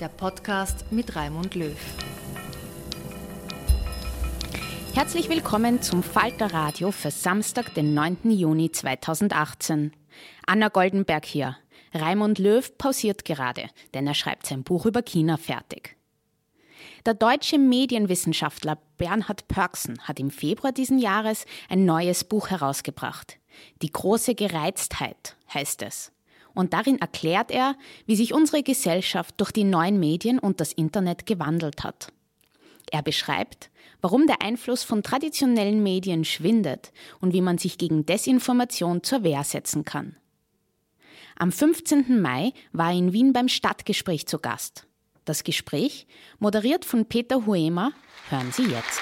der Podcast mit Raimund Löw. Herzlich willkommen zum Falter Radio für Samstag, den 9. Juni 2018. Anna Goldenberg hier. Raimund Löw pausiert gerade, denn er schreibt sein Buch über China fertig. Der deutsche Medienwissenschaftler Bernhard Pörksen hat im Februar diesen Jahres ein neues Buch herausgebracht. Die große Gereiztheit heißt es und darin erklärt er, wie sich unsere Gesellschaft durch die neuen Medien und das Internet gewandelt hat. Er beschreibt, warum der Einfluss von traditionellen Medien schwindet und wie man sich gegen Desinformation zur Wehr setzen kann. Am 15. Mai war er in Wien beim Stadtgespräch zu Gast. Das Gespräch, moderiert von Peter Huemer, hören Sie jetzt.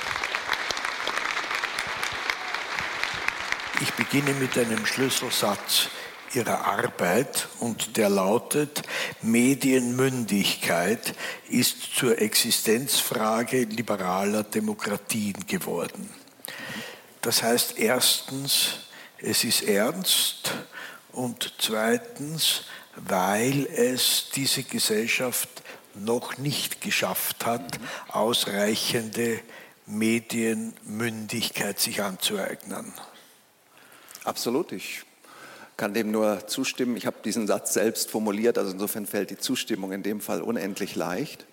Ich beginne mit einem Schlüsselsatz ihrer Arbeit und der lautet, Medienmündigkeit ist zur Existenzfrage liberaler Demokratien geworden. Das heißt erstens, es ist ernst und zweitens, weil es diese Gesellschaft noch nicht geschafft hat, ausreichende Medienmündigkeit sich anzueignen. Absolut. Ich kann dem nur zustimmen. Ich habe diesen Satz selbst formuliert, also insofern fällt die Zustimmung in dem Fall unendlich leicht.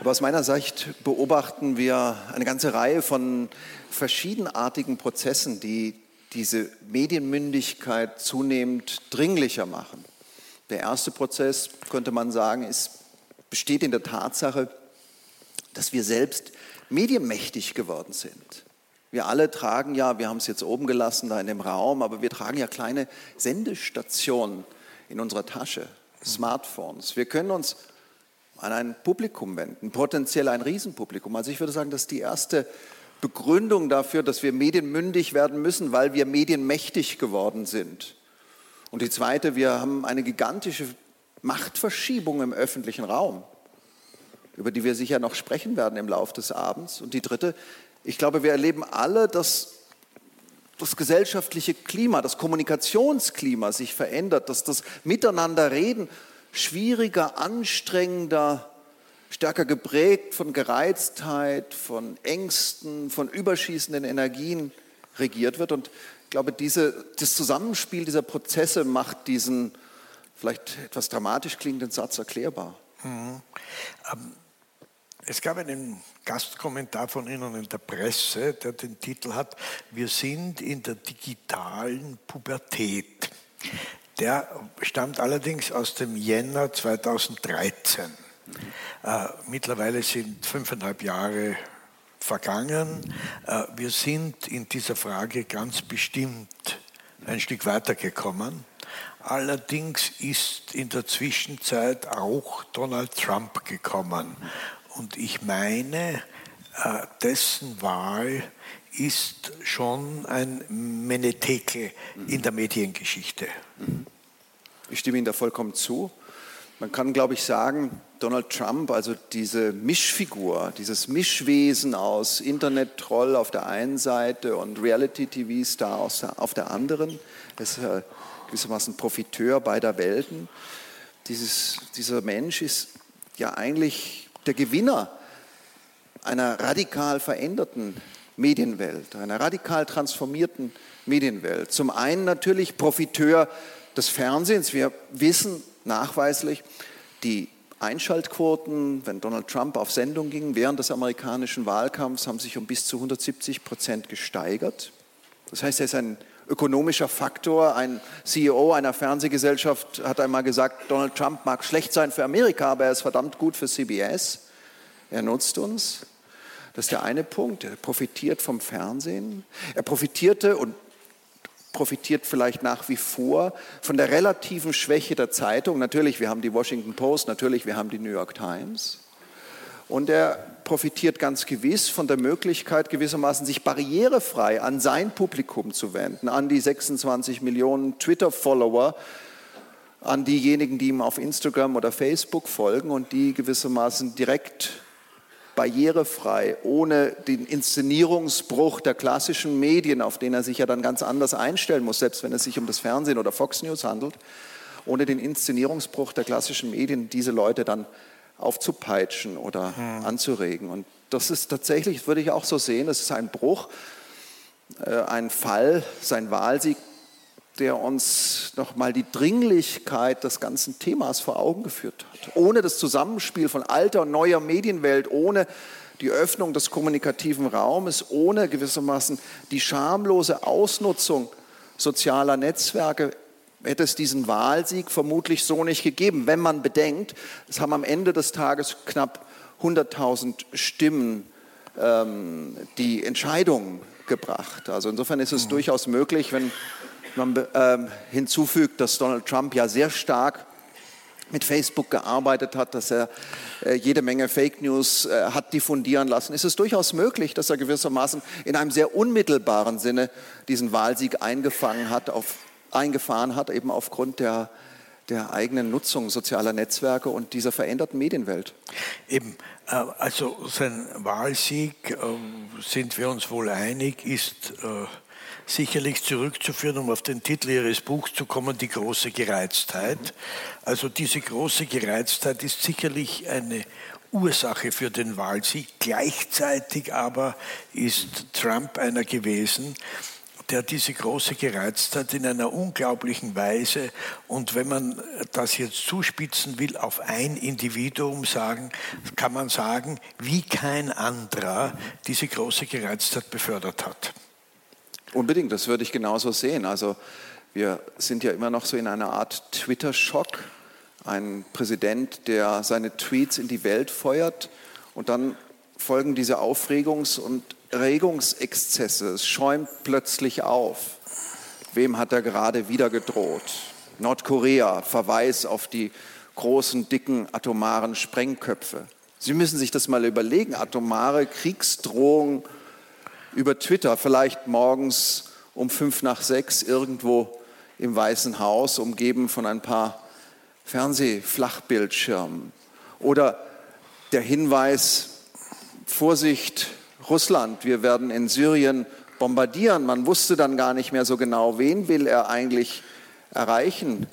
Aber aus meiner Sicht beobachten wir eine ganze Reihe von verschiedenartigen Prozessen, die diese Medienmündigkeit zunehmend dringlicher machen. Der erste Prozess, könnte man sagen, ist, besteht in der Tatsache, dass wir selbst medienmächtig geworden sind. Wir alle tragen ja, wir haben es jetzt oben gelassen, da in dem Raum, aber wir tragen ja kleine Sendestationen in unserer Tasche, Smartphones. Wir können uns an ein Publikum wenden, potenziell ein Riesenpublikum. Also ich würde sagen, das ist die erste Begründung dafür, dass wir medienmündig werden müssen, weil wir medienmächtig geworden sind. Und die zweite, wir haben eine gigantische Machtverschiebung im öffentlichen Raum, über die wir sicher noch sprechen werden im Laufe des Abends. Und die dritte, ich glaube, wir erleben alle, dass das gesellschaftliche Klima, das Kommunikationsklima sich verändert, dass das Miteinanderreden schwieriger, anstrengender, stärker geprägt von Gereiztheit, von Ängsten, von überschießenden Energien regiert wird. Und ich glaube, diese, das Zusammenspiel dieser Prozesse macht diesen vielleicht etwas dramatisch klingenden Satz erklärbar. Mhm. Ähm, es gab einen Gastkommentar von Ihnen in der Presse, der den Titel hat, wir sind in der digitalen Pubertät. Der stammt allerdings aus dem Jänner 2013. Äh, mittlerweile sind fünfeinhalb Jahre vergangen. Äh, wir sind in dieser Frage ganz bestimmt ein Stück weitergekommen. Allerdings ist in der Zwischenzeit auch Donald Trump gekommen. Und ich meine, äh, dessen Wahl ist schon ein Menetekel in der Mediengeschichte. Ich stimme Ihnen da vollkommen zu. Man kann, glaube ich, sagen, Donald Trump, also diese Mischfigur, dieses Mischwesen aus Internet-Troll auf der einen Seite und Reality-TV-Star auf der anderen, ist äh, gewissermaßen Profiteur beider Welten. Dieses, dieser Mensch ist ja eigentlich der Gewinner einer radikal veränderten Medienwelt, einer radikal transformierten Medienwelt. Zum einen natürlich Profiteur des Fernsehens. Wir wissen nachweislich, die Einschaltquoten, wenn Donald Trump auf Sendung ging, während des amerikanischen Wahlkampfs haben sich um bis zu 170 Prozent gesteigert. Das heißt, er ist ein ökonomischer Faktor. Ein CEO einer Fernsehgesellschaft hat einmal gesagt, Donald Trump mag schlecht sein für Amerika, aber er ist verdammt gut für CBS. Er nutzt uns. Das ist der eine Punkt. Er profitiert vom Fernsehen. Er profitierte und profitiert vielleicht nach wie vor von der relativen Schwäche der Zeitung. Natürlich, wir haben die Washington Post, natürlich, wir haben die New York Times. Und er profitiert ganz gewiss von der Möglichkeit, gewissermaßen sich barrierefrei an sein Publikum zu wenden, an die 26 Millionen Twitter-Follower, an diejenigen, die ihm auf Instagram oder Facebook folgen und die gewissermaßen direkt barrierefrei, ohne den Inszenierungsbruch der klassischen Medien, auf den er sich ja dann ganz anders einstellen muss, selbst wenn es sich um das Fernsehen oder Fox News handelt, ohne den Inszenierungsbruch der klassischen Medien diese Leute dann aufzupeitschen oder hm. anzuregen. Und das ist tatsächlich, würde ich auch so sehen, das ist ein Bruch, äh, ein Fall, sein Wahlsieg, der uns nochmal die Dringlichkeit des ganzen Themas vor Augen geführt hat. Ohne das Zusammenspiel von alter und neuer Medienwelt, ohne die Öffnung des kommunikativen Raumes, ohne gewissermaßen die schamlose Ausnutzung sozialer Netzwerke hätte es diesen Wahlsieg vermutlich so nicht gegeben, wenn man bedenkt, es haben am Ende des Tages knapp 100.000 Stimmen ähm, die Entscheidung gebracht. Also insofern ist es mhm. durchaus möglich, wenn man ähm, hinzufügt, dass Donald Trump ja sehr stark mit Facebook gearbeitet hat, dass er äh, jede Menge Fake News äh, hat diffundieren lassen, ist es durchaus möglich, dass er gewissermaßen in einem sehr unmittelbaren Sinne diesen Wahlsieg eingefangen hat auf eingefahren hat, eben aufgrund der, der eigenen Nutzung sozialer Netzwerke und dieser veränderten Medienwelt. Eben, äh, also sein Wahlsieg, äh, sind wir uns wohl einig, ist äh, sicherlich zurückzuführen, um auf den Titel Ihres Buchs zu kommen, die große Gereiztheit. Also diese große Gereiztheit ist sicherlich eine Ursache für den Wahlsieg. Gleichzeitig aber ist Trump einer gewesen, der diese große Gereiztheit in einer unglaublichen Weise und wenn man das jetzt zuspitzen will, auf ein Individuum sagen, kann man sagen, wie kein anderer diese große Gereiztheit befördert hat. Unbedingt, das würde ich genauso sehen. Also wir sind ja immer noch so in einer Art Twitter-Schock. Ein Präsident, der seine Tweets in die Welt feuert und dann folgen diese Aufregungs- und Regungsexzesse. Es schäumt plötzlich auf. Wem hat er gerade wieder gedroht? Nordkorea, Verweis auf die großen, dicken atomaren Sprengköpfe. Sie müssen sich das mal überlegen. Atomare Kriegsdrohung über Twitter, vielleicht morgens um fünf nach sechs irgendwo im Weißen Haus, umgeben von ein paar Fernsehflachbildschirmen. Oder der Hinweis, Vorsicht, Russland, wir werden in Syrien bombardieren. Man wusste dann gar nicht mehr so genau, wen will er eigentlich erreichen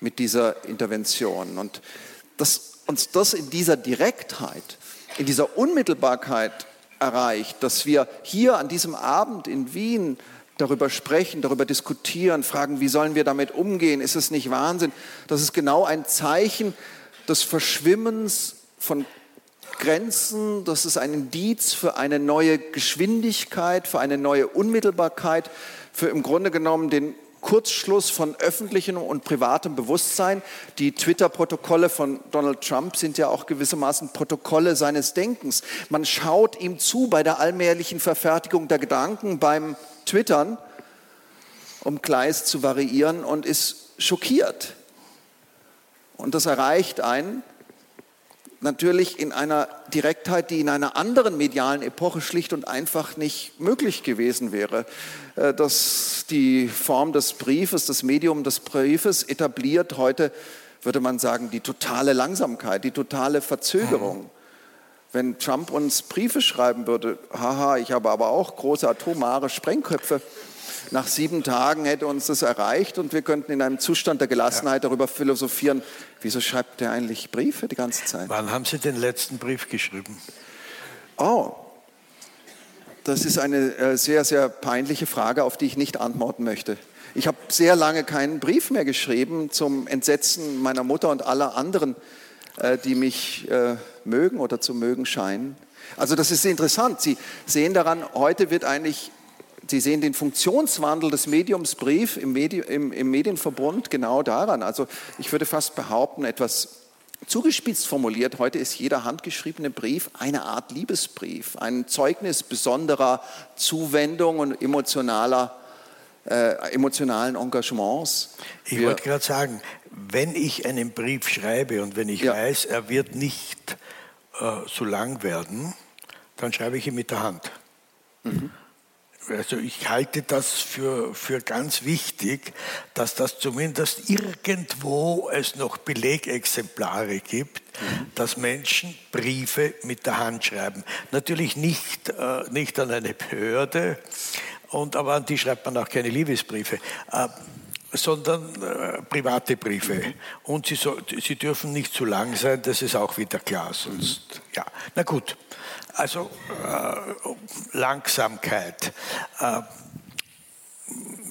mit dieser Intervention. Und dass uns das in dieser Direktheit, in dieser Unmittelbarkeit erreicht, dass wir hier an diesem Abend in Wien darüber sprechen, darüber diskutieren, fragen, wie sollen wir damit umgehen, ist es nicht Wahnsinn? Das ist genau ein Zeichen des Verschwimmens von Grenzen, das ist ein Indiz für eine neue Geschwindigkeit, für eine neue Unmittelbarkeit, für im Grunde genommen den Kurzschluss von öffentlichem und privatem Bewusstsein. Die Twitter-Protokolle von Donald Trump sind ja auch gewissermaßen Protokolle seines Denkens. Man schaut ihm zu bei der allmählichen Verfertigung der Gedanken, beim Twittern, um Gleis zu variieren und ist schockiert. Und das erreicht einen natürlich in einer Direktheit, die in einer anderen medialen Epoche schlicht und einfach nicht möglich gewesen wäre. Äh, dass die Form des Briefes, das Medium des Briefes etabliert heute, würde man sagen, die totale Langsamkeit, die totale Verzögerung. Wenn Trump uns Briefe schreiben würde, haha, ich habe aber auch große atomare Sprengköpfe, nach sieben Tagen hätte uns das erreicht und wir könnten in einem Zustand der Gelassenheit darüber philosophieren, wieso schreibt er eigentlich Briefe die ganze Zeit? Wann haben Sie den letzten Brief geschrieben? Oh, das ist eine äh, sehr, sehr peinliche Frage, auf die ich nicht antworten möchte. Ich habe sehr lange keinen Brief mehr geschrieben zum Entsetzen meiner Mutter und aller anderen, äh, die mich äh, mögen oder zu mögen scheinen. Also das ist interessant. Sie sehen daran, heute wird eigentlich Sie sehen den Funktionswandel des Mediums Brief im, Medi im, im Medienverbund genau daran. Also ich würde fast behaupten, etwas zugespitzt formuliert, heute ist jeder handgeschriebene Brief eine Art Liebesbrief, ein Zeugnis besonderer Zuwendung und emotionaler, äh, emotionalen Engagements. Ich wollte gerade sagen, wenn ich einen Brief schreibe und wenn ich ja. weiß, er wird nicht äh, so lang werden, dann schreibe ich ihn mit der Hand. Mhm. Also ich halte das für, für ganz wichtig, dass das zumindest irgendwo es noch Belegexemplare gibt, mhm. dass Menschen Briefe mit der Hand schreiben. Natürlich nicht, äh, nicht an eine Behörde, und, aber an die schreibt man auch keine Liebesbriefe. Äh, sondern äh, private Briefe. Und sie, so, sie dürfen nicht zu lang sein, das ist auch wieder klar. Sonst, ja. Na gut, also äh, Langsamkeit. Äh,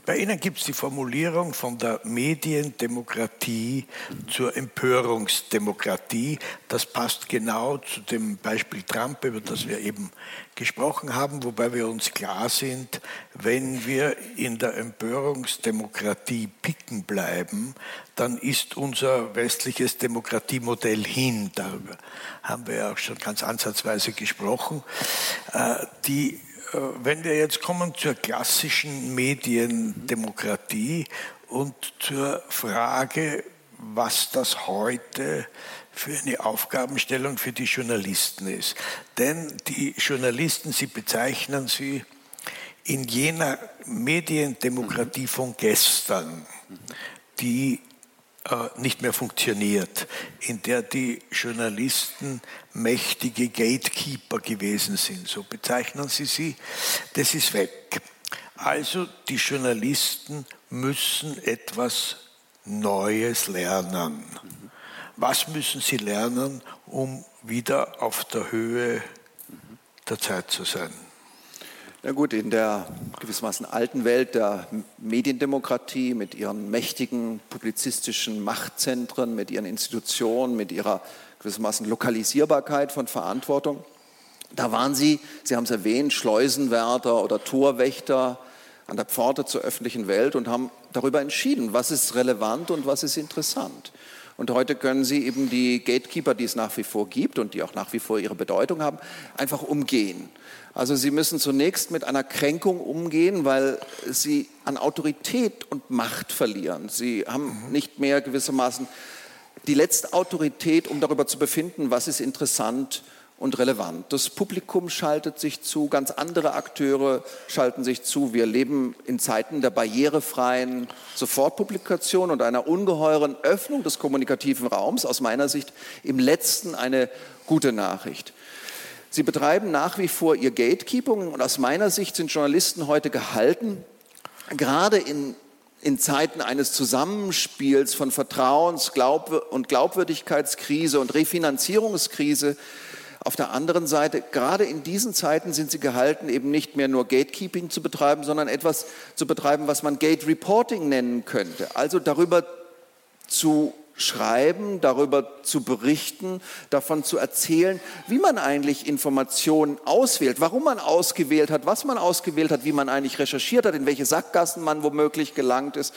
bei Ihnen gibt es die Formulierung von der Mediendemokratie zur Empörungsdemokratie. Das passt genau zu dem Beispiel Trump, über das wir eben gesprochen haben, wobei wir uns klar sind, wenn wir in der Empörungsdemokratie picken bleiben, dann ist unser westliches Demokratiemodell hin. Darüber haben wir ja auch schon ganz ansatzweise gesprochen. Äh, die wenn wir jetzt kommen zur klassischen Mediendemokratie und zur Frage, was das heute für eine Aufgabenstellung für die Journalisten ist. Denn die Journalisten, sie bezeichnen sie in jener Mediendemokratie von gestern, die äh, nicht mehr funktioniert, in der die Journalisten mächtige Gatekeeper gewesen sind, so bezeichnen sie sie, das ist weg. Also die Journalisten müssen etwas Neues lernen. Was müssen sie lernen, um wieder auf der Höhe der Zeit zu sein? Na gut, in der gewissermaßen alten Welt der Mediendemokratie mit ihren mächtigen publizistischen Machtzentren, mit ihren Institutionen, mit ihrer gewissermaßen Lokalisierbarkeit von Verantwortung, da waren Sie, Sie haben es erwähnt, Schleusenwärter oder Torwächter an der Pforte zur öffentlichen Welt und haben darüber entschieden, was ist relevant und was ist interessant. Und heute können Sie eben die Gatekeeper, die es nach wie vor gibt und die auch nach wie vor ihre Bedeutung haben, einfach umgehen. Also Sie müssen zunächst mit einer Kränkung umgehen, weil Sie an Autorität und Macht verlieren. Sie haben mhm. nicht mehr gewissermaßen die letzte Autorität, um darüber zu befinden, was ist interessant und relevant. Das Publikum schaltet sich zu, ganz andere Akteure schalten sich zu. Wir leben in Zeiten der barrierefreien Sofortpublikation und einer ungeheuren Öffnung des kommunikativen Raums. Aus meiner Sicht im letzten eine gute Nachricht. Sie betreiben nach wie vor ihr Gatekeeping und aus meiner Sicht sind Journalisten heute gehalten, gerade in, in Zeiten eines Zusammenspiels von Vertrauens- und Glaubwürdigkeitskrise und Refinanzierungskrise, auf der anderen Seite, gerade in diesen Zeiten sind sie gehalten, eben nicht mehr nur Gatekeeping zu betreiben, sondern etwas zu betreiben, was man Gate Reporting nennen könnte. Also darüber zu schreiben, darüber zu berichten, davon zu erzählen, wie man eigentlich Informationen auswählt, warum man ausgewählt hat, was man ausgewählt hat, wie man eigentlich recherchiert hat, in welche Sackgassen man womöglich gelangt ist,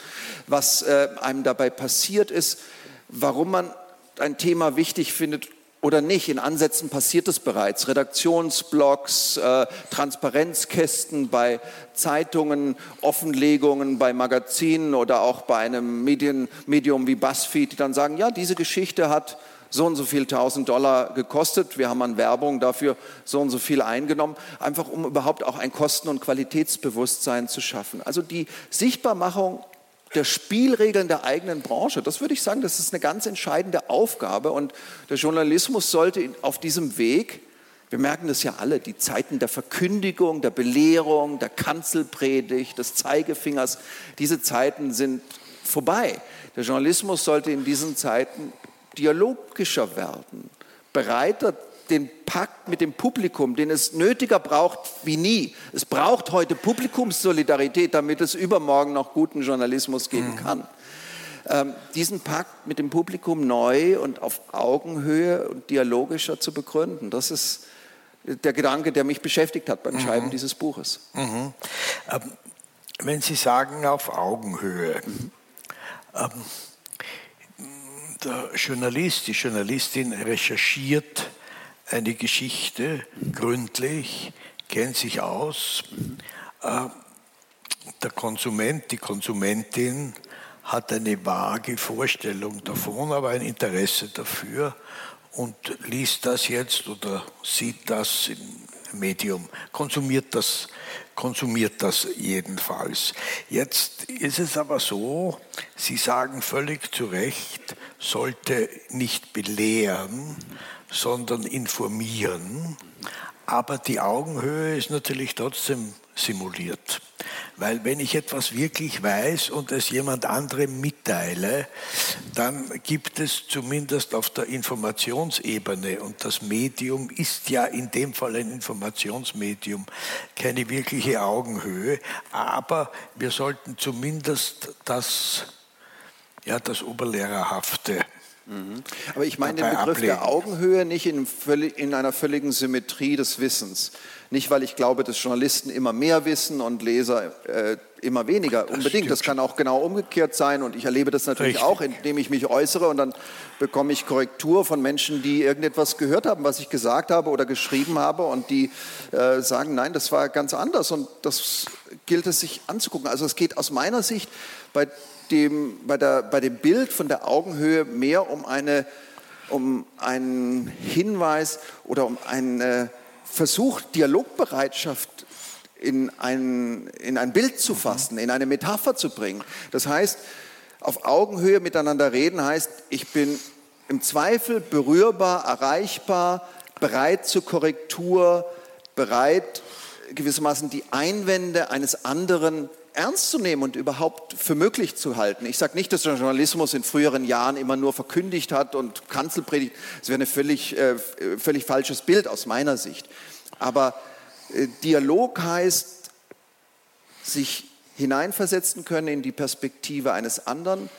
was äh, einem dabei passiert ist, warum man ein Thema wichtig findet oder nicht. In Ansätzen passiert es bereits. Redaktionsblogs, äh, Transparenzkästen bei Zeitungen, Offenlegungen bei Magazinen oder auch bei einem Medien, Medium wie BuzzFeed, die dann sagen, ja, diese Geschichte hat so und so viel tausend Dollar gekostet. Wir haben an Werbung dafür so und so viel eingenommen, einfach um überhaupt auch ein Kosten- und Qualitätsbewusstsein zu schaffen. Also die Sichtbarmachung der Spielregeln der eigenen Branche. Das würde ich sagen, das ist eine ganz entscheidende Aufgabe und der Journalismus sollte auf diesem Weg, wir merken das ja alle, die Zeiten der Verkündigung, der Belehrung, der Kanzelpredigt, des Zeigefingers, diese Zeiten sind vorbei. Der Journalismus sollte in diesen Zeiten dialogischer werden, bereiter den Pakt mit dem Publikum, den es nötiger braucht wie nie. Es braucht heute Publikumssolidarität, damit es übermorgen noch guten Journalismus geben mhm. kann. Ähm, diesen Pakt mit dem Publikum neu und auf Augenhöhe und dialogischer zu begründen, das ist der Gedanke, der mich beschäftigt hat beim mhm. Schreiben dieses Buches. Mhm. Ähm, wenn Sie sagen auf Augenhöhe, mhm. ähm, der Journalist, die Journalistin recherchiert eine Geschichte gründlich, kennt sich aus. Äh, der Konsument, die Konsumentin hat eine vage Vorstellung davon, aber ein Interesse dafür und liest das jetzt oder sieht das im Medium, konsumiert das, konsumiert das jedenfalls. Jetzt ist es aber so, Sie sagen völlig zu Recht, sollte nicht belehren, sondern informieren. Aber die Augenhöhe ist natürlich trotzdem simuliert. Weil wenn ich etwas wirklich weiß und es jemand anderem mitteile, dann gibt es zumindest auf der Informationsebene, und das Medium ist ja in dem Fall ein Informationsmedium, keine wirkliche Augenhöhe, aber wir sollten zumindest das, ja, das Oberlehrerhafte Mhm. Aber ich meine den Begriff ablegen. der Augenhöhe nicht in, in, einer völligen Symmetrie des Wissens. Nicht, weil ich glaube, dass Journalisten immer mehr wissen und Leser äh, immer weniger. Das Unbedingt. Stimmt. Das kann auch genau umgekehrt sein. Und ich erlebe das natürlich Richtig. auch, indem ich mich äußere und dann bekomme ich Korrektur von Menschen, die irgendetwas gehört haben, was ich gesagt habe oder geschrieben habe und die äh, sagen, nein, das war ganz anders. Und das gilt es sich anzugucken. Also es geht aus meiner Sicht bei dem, bei, der, bei dem Bild von der Augenhöhe mehr um, eine, um einen Hinweis oder um einen Versuch, Dialogbereitschaft in ein, in ein Bild zu fassen, in eine Metapher zu bringen. Das heißt, auf Augenhöhe miteinander reden heißt, ich bin im Zweifel berührbar, erreichbar, bereit zur Korrektur, bereit gewissermaßen die Einwände eines anderen ernst zu nehmen und überhaupt für möglich zu halten. Ich sage nicht, dass der Journalismus in früheren Jahren immer nur verkündigt hat und Kanzelpredigt. Das wäre ein völlig, äh, völlig falsches Bild aus meiner Sicht. Aber äh, Dialog heißt, sich hineinversetzen können in die Perspektive eines anderen,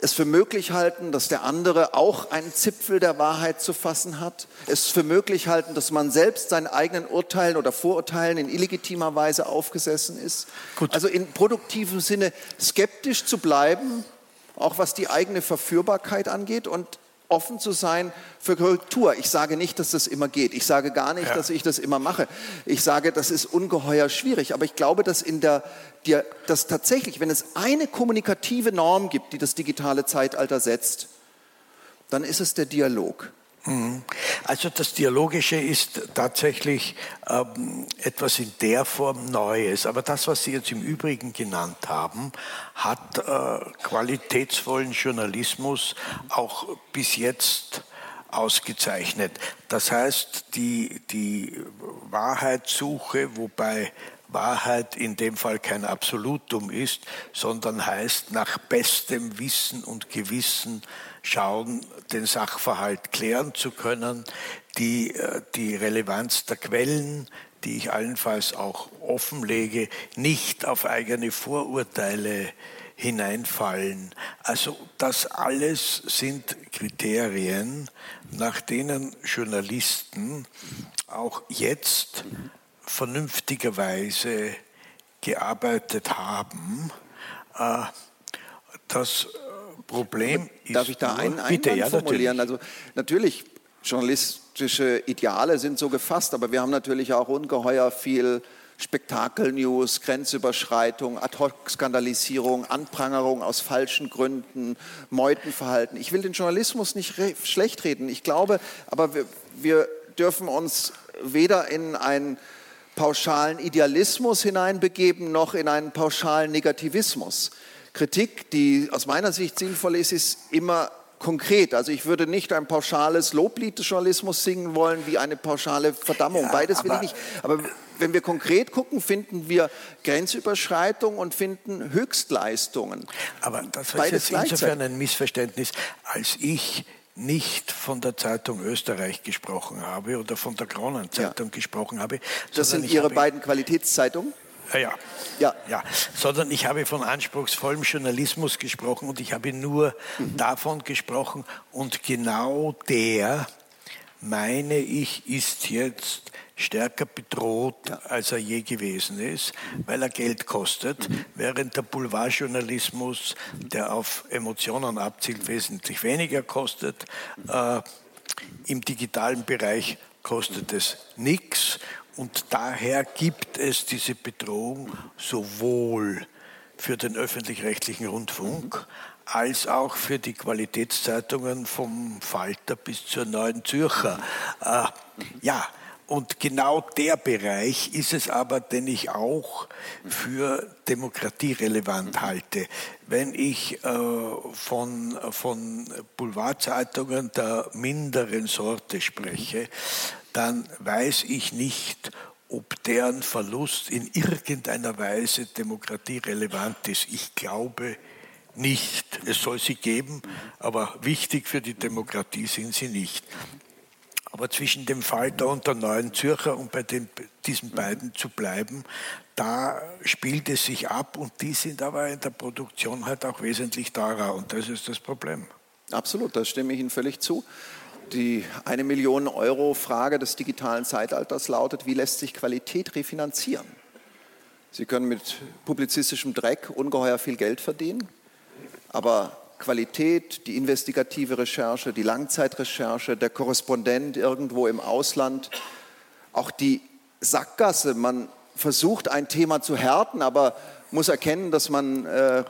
es für möglich halten, dass der andere auch einen Zipfel der Wahrheit zu fassen hat, es für möglich halten, dass man selbst seinen eigenen Urteilen oder Vorurteilen in illegitimer Weise aufgesessen ist. Gut. Also in produktivem Sinne skeptisch zu bleiben, auch was die eigene Verführbarkeit angeht und offen zu sein für Korrektur. Ich sage nicht, dass das immer geht. Ich sage gar nicht, ja. dass ich das immer mache. Ich sage, das ist ungeheuer schwierig. Aber ich glaube, dass in der, der, dass tatsächlich, wenn es eine kommunikative Norm gibt, die das digitale Zeitalter setzt, dann ist es der Dialog. Mhm. Also das Dialogische ist tatsächlich ähm, etwas in der Form Neues. Aber das, was Sie jetzt im Übrigen genannt haben, hat äh, qualitätsvollen Journalismus auch bis jetzt ausgezeichnet. Das heißt, die, die Wahrheitssuche, wobei Wahrheit in dem Fall kein Absolutum ist, sondern heißt nach bestem Wissen und Gewissen schauen, den Sachverhalt klären zu können, die, äh, die Relevanz der Quellen, die ich allenfalls auch offenlege, nicht auf eigene Vorurteile hineinfallen. Also das alles sind Kriterien, nach denen Journalisten auch jetzt vernünftigerweise gearbeitet haben. Äh, das Problem. Darf ich da einen Einwand ja, formulieren? Natürlich. Also natürlich, journalistische Ideale sind so gefasst, aber wir haben natürlich auch ungeheuer viel Spektakel-News, Grenzüberschreitung, Ad-hoc-Skandalisierung, Anprangerung aus falschen Gründen, Meutenverhalten. Ich will den Journalismus nicht schlecht reden. Ich glaube, aber wir, wir dürfen uns weder in einen pauschalen Idealismus hineinbegeben, noch in einen pauschalen Negativismus. Kritik, die aus meiner Sicht sinnvoll ist, ist immer konkret. Also ich würde nicht ein pauschales Loblied des Journalismus singen wollen, wie eine pauschale Verdammung. Ja, Beides will ich nicht. Aber wenn wir konkret gucken, finden wir Grenzüberschreitungen und finden Höchstleistungen. Aber das ist jetzt insofern ein Missverständnis, als ich nicht von der Zeitung Österreich gesprochen habe oder von der Kronenzeitung ja. gesprochen habe. Das sind Ihre beiden Qualitätszeitungen? Ja, ja. ja. ja. Sondern ich habe von anspruchsvollem Journalismus gesprochen und ich habe nur mhm. davon gesprochen und genau der, meine ich, ist jetzt stärker bedroht, ja. als er je gewesen ist, weil er Geld kostet, mhm. während der Boulevardjournalismus, der auf Emotionen abzielt, wesentlich weniger kostet. Äh, Im digitalen Bereich kostet es nichts und daher gibt es diese Bedrohung sowohl für den öffentlich-rechtlichen Rundfunk als auch für die Qualitätszeitungen vom Falter bis zur Neuen Zürcher. Äh, ja, und genau der Bereich ist es aber, den ich auch für demokratierelevant halte. Wenn ich äh, von, von Boulevardzeitungen der minderen Sorte spreche, dann weiß ich nicht, ob deren Verlust in irgendeiner Weise demokratierelevant ist. Ich glaube nicht. Es soll sie geben, aber wichtig für die Demokratie sind sie nicht. Aber zwischen dem Falter und der Neuen Zürcher, um bei den, diesen beiden zu bleiben, da spielt es sich ab und die sind aber in der Produktion halt auch wesentlich teurer und das ist das Problem. Absolut, da stimme ich Ihnen völlig zu. Die eine Million Euro Frage des digitalen Zeitalters lautet, wie lässt sich Qualität refinanzieren? Sie können mit publizistischem Dreck ungeheuer viel Geld verdienen, aber Qualität, die investigative Recherche, die Langzeitrecherche, der Korrespondent irgendwo im Ausland, auch die Sackgasse. Man versucht ein Thema zu härten, aber muss erkennen, dass man äh,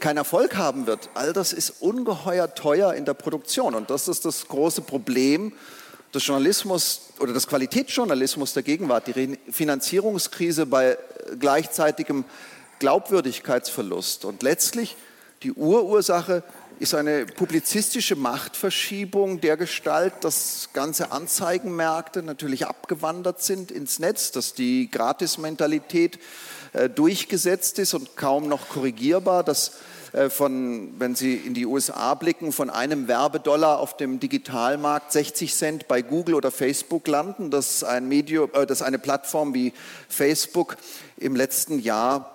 keinen Erfolg haben wird. All das ist ungeheuer teuer in der Produktion und das ist das große Problem des Journalismus oder des Qualitätsjournalismus der Gegenwart, die Finanzierungskrise bei gleichzeitigem Glaubwürdigkeitsverlust und letztlich die Urursache ist eine publizistische Machtverschiebung der Gestalt, dass ganze Anzeigenmärkte natürlich abgewandert sind ins Netz, dass die Gratismentalität äh, durchgesetzt ist und kaum noch korrigierbar, dass äh, von, wenn Sie in die USA blicken, von einem Werbedollar auf dem Digitalmarkt 60 Cent bei Google oder Facebook landen, dass, ein Medium, äh, dass eine Plattform wie Facebook im letzten Jahr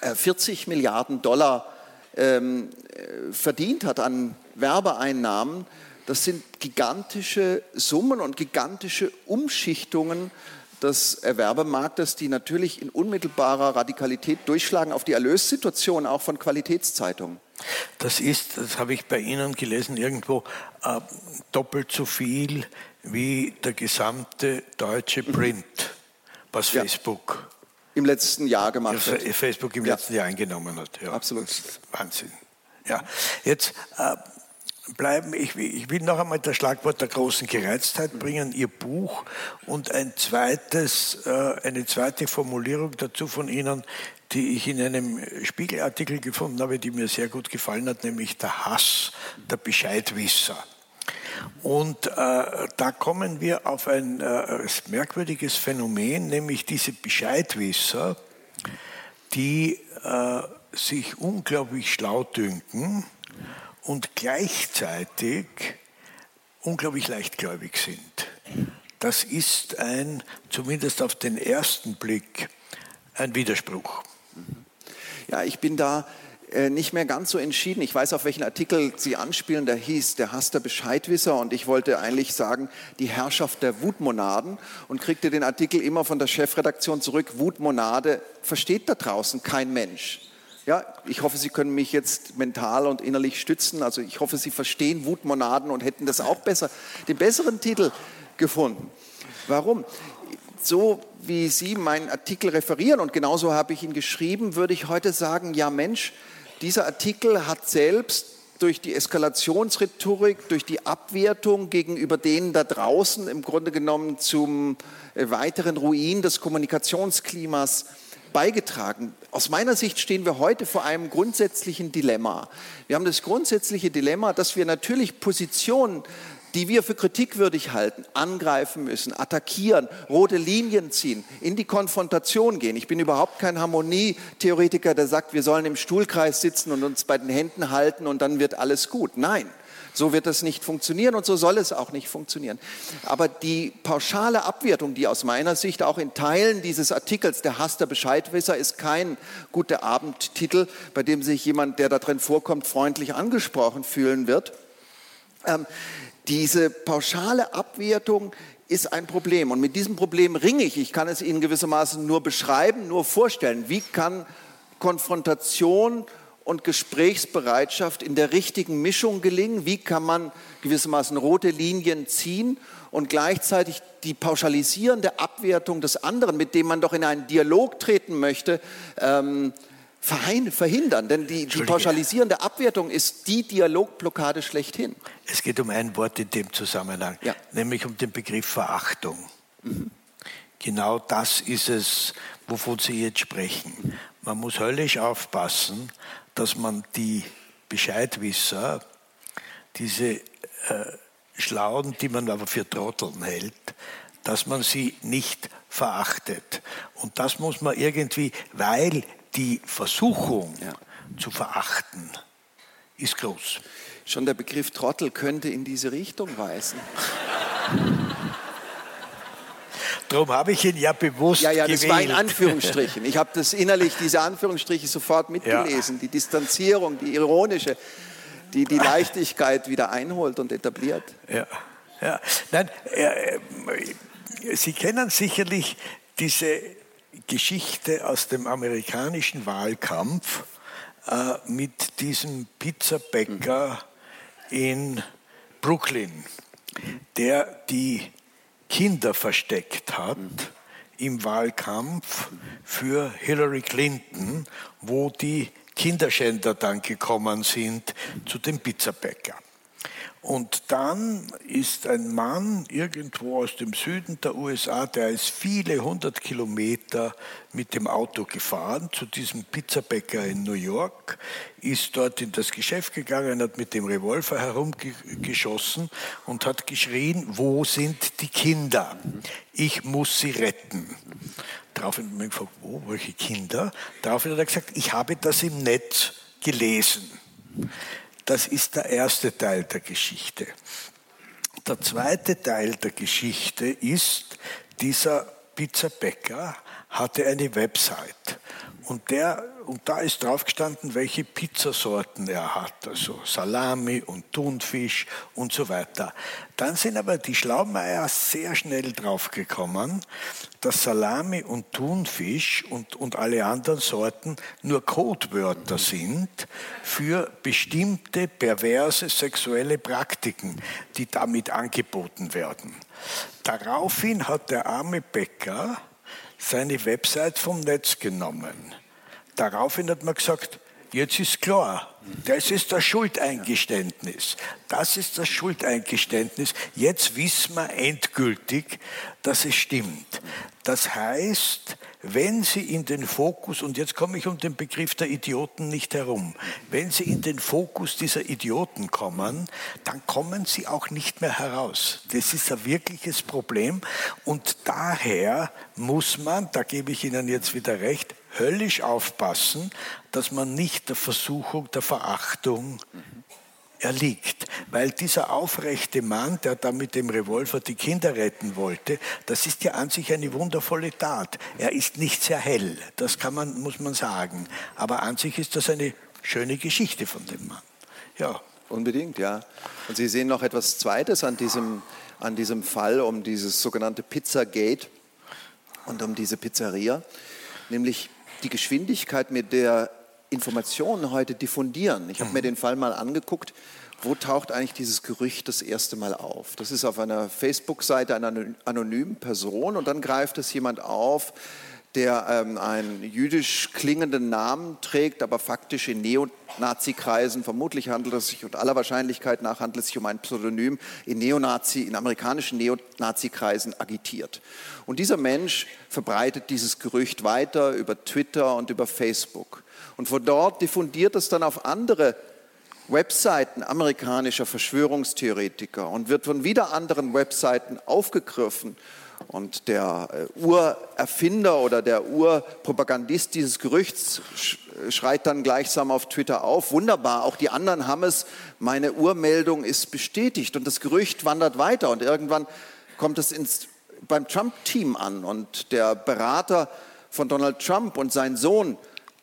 40 Milliarden Dollar ähm, verdient hat an Werbeeinnahmen, das sind gigantische Summen und gigantische Umschichtungen des Erwerbemarktes, die natürlich in unmittelbarer Radikalität durchschlagen auf die Erlössituation auch von Qualitätszeitungen. Das ist, das habe ich bei Ihnen gelesen, irgendwo äh, doppelt so viel wie der gesamte deutsche Print, was ja. Facebook im letzten Jahr gemacht hat. Facebook im ja. letzten Jahr eingenommen hat. Absolut. Wahnsinn. Ja, jetzt äh, bleiben, ich, ich, will noch einmal das Schlagwort der großen Gereiztheit bringen, Ihr Buch und ein zweites, äh, eine zweite Formulierung dazu von Ihnen, die ich in einem Spiegelartikel gefunden habe, die mir sehr gut gefallen hat, nämlich der Hass der Bescheidwisser. Und äh, da kommen wir auf ein äh, merkwürdiges Phänomen, nämlich diese Bescheidwisser, die äh, sich unglaublich schlau dünken und gleichzeitig unglaublich leichtgläubig sind. Das ist ein, zumindest auf den ersten Blick, ein Widerspruch. Ja, ich bin da äh, nicht mehr ganz so entschieden. Ich weiß, auf welchen Artikel Sie anspielen. Der hieß Der Hass der Bescheidwisser und ich wollte eigentlich sagen, die Herrschaft der Wutmonaden und kriegte den Artikel immer von der Chefredaktion zurück. Wutmonade versteht da draußen kein Mensch. Ja, ich hoffe, Sie können mich jetzt mental und innerlich stützen. Also ich hoffe, Sie verstehen Wutmonaden und hätten das auch besser, den besseren Titel gefunden. Warum? So wie Sie meinen Artikel referieren und genauso habe ich ihn geschrieben, würde ich heute sagen, ja Mensch, dieser Artikel hat selbst durch die Eskalationsrhetorik, durch die Abwertung gegenüber denen da draußen im Grunde genommen zum äh, weiteren Ruin des Kommunikationsklimas beigetragen. Aus meiner Sicht stehen wir heute vor einem grundsätzlichen Dilemma. Wir haben das grundsätzliche Dilemma, dass wir natürlich Positionen die wir für kritikwürdig halten, angreifen müssen, attackieren, rote Linien ziehen, in die Konfrontation gehen. Ich bin überhaupt kein Harmonietheoretiker, der sagt, wir sollen im Stuhlkreis sitzen und uns bei den Händen halten und dann wird alles gut. Nein, so wird das nicht funktionieren und so soll es auch nicht funktionieren. Aber die pauschale Abwertung, die aus meiner Sicht auch in Teilen dieses Artikels, der Hass der Bescheidwisser, ist kein guter Abendtitel, bei dem sich jemand, der da drin vorkommt, freundlich angesprochen fühlen wird. Ähm, diese pauschale Abwertung ist ein Problem. Und mit diesem Problem ringe ich. Ich kann es Ihnen gewissermaßen nur beschreiben, nur vorstellen. Wie kann Konfrontation und Gesprächsbereitschaft in der richtigen Mischung gelingen? Wie kann man gewissermaßen rote Linien ziehen und gleichzeitig die pauschalisierende Abwertung des anderen, mit dem man doch in einen Dialog treten möchte, ähm, verhindern. Denn die, die, pauschalisierende Abwertung ist die Dialogblockade schlechthin. Es geht um ein Wort in dem Zusammenhang, ja. nämlich um den Begriff Verachtung. Mhm. Genau das ist es, wovon Sie jetzt sprechen. Man muss höllisch aufpassen, dass man die Bescheidwisser, diese äh, Schlauen, die man aber für Trotteln hält, dass man sie nicht verachtet. Und das muss man irgendwie, weil die Versuchung ja. zu verachten ist groß. Schon der Begriff Trottel könnte in diese Richtung weisen. Darum habe ich ihn ja bewusst Ja, ja, das gewählt. war in Anführungsstrichen. Ich habe das innerlich, diese Anführungsstriche sofort mitgelesen. Ja. Die Distanzierung, die ironische, die die Leichtigkeit wieder einholt und etabliert. Ja, ja. Nein, äh, Sie kennen sicherlich diese Geschichte aus dem amerikanischen Wahlkampf äh, mit diesem Pizzabäcker in Brooklyn, der die Kinder versteckt hat im Wahlkampf für Hillary Clinton, wo die Kinderschänder dann gekommen sind zu dem Pizzabäcker. Und dann ist ein Mann irgendwo aus dem Süden der USA, der ist viele hundert Kilometer mit dem Auto gefahren zu diesem Pizzabäcker in New York, ist dort in das Geschäft gegangen, hat mit dem Revolver herumgeschossen und hat geschrien, wo sind die Kinder? Ich muss sie retten. Daraufhin hat man gefragt, wo, welche Kinder? Daraufhin hat er gesagt, ich habe das im Netz gelesen. Das ist der erste Teil der Geschichte. Der zweite Teil der Geschichte ist, dieser Pizzabäcker hatte eine Website und, der, und da ist drauf gestanden, welche Pizzasorten er hat, also Salami und Thunfisch und so weiter. Dann sind aber die Schlaumeier sehr schnell draufgekommen, dass Salami und Thunfisch und, und alle anderen Sorten nur Codewörter sind für bestimmte perverse sexuelle Praktiken, die damit angeboten werden. Daraufhin hat der arme Bäcker seine Website vom Netz genommen. Daraufhin hat man gesagt, jetzt ist klar, das ist das Schuldeingeständnis. Das ist das Schuldeingeständnis. Jetzt wissen wir endgültig, dass es stimmt. Das heißt, wenn Sie in den Fokus, und jetzt komme ich um den Begriff der Idioten nicht herum, wenn Sie in den Fokus dieser Idioten kommen, dann kommen Sie auch nicht mehr heraus. Das ist ein wirkliches Problem und daher muss man, da gebe ich Ihnen jetzt wieder recht, höllisch aufpassen, dass man nicht der Versuchung der Verachtung erliegt. Weil dieser aufrechte Mann, der da mit dem Revolver die Kinder retten wollte, das ist ja an sich eine wundervolle Tat. Er ist nicht sehr hell, das kann man, muss man sagen. Aber an sich ist das eine schöne Geschichte von dem Mann. Ja. Unbedingt, ja. Und Sie sehen noch etwas Zweites an diesem, an diesem Fall um dieses sogenannte Pizzagate und um diese Pizzeria, nämlich die Geschwindigkeit, mit der Informationen heute diffundieren. Ich habe mir den Fall mal angeguckt. Wo taucht eigentlich dieses Gerücht das erste Mal auf? Das ist auf einer Facebook-Seite einer anonymen Person und dann greift es jemand auf, der ähm, einen jüdisch klingenden Namen trägt, aber faktisch in Neonazi-Kreisen, vermutlich handelt es sich und aller Wahrscheinlichkeit nach handelt es sich um ein Pseudonym, in Neonazi, in amerikanischen Neonazi-Kreisen agitiert. Und dieser Mensch verbreitet dieses Gerücht weiter über Twitter und über Facebook. Und von dort diffundiert es dann auf andere Webseiten amerikanischer Verschwörungstheoretiker und wird von wieder anderen Webseiten aufgegriffen und der äh, Urerfinder oder der Urpropagandist dieses Gerüchts schreit dann gleichsam auf Twitter auf. Wunderbar, auch die anderen haben es. Meine Urmeldung ist bestätigt und das Gerücht wandert weiter und irgendwann kommt es ins, beim Trump-Team an und der Berater von Donald Trump und sein Sohn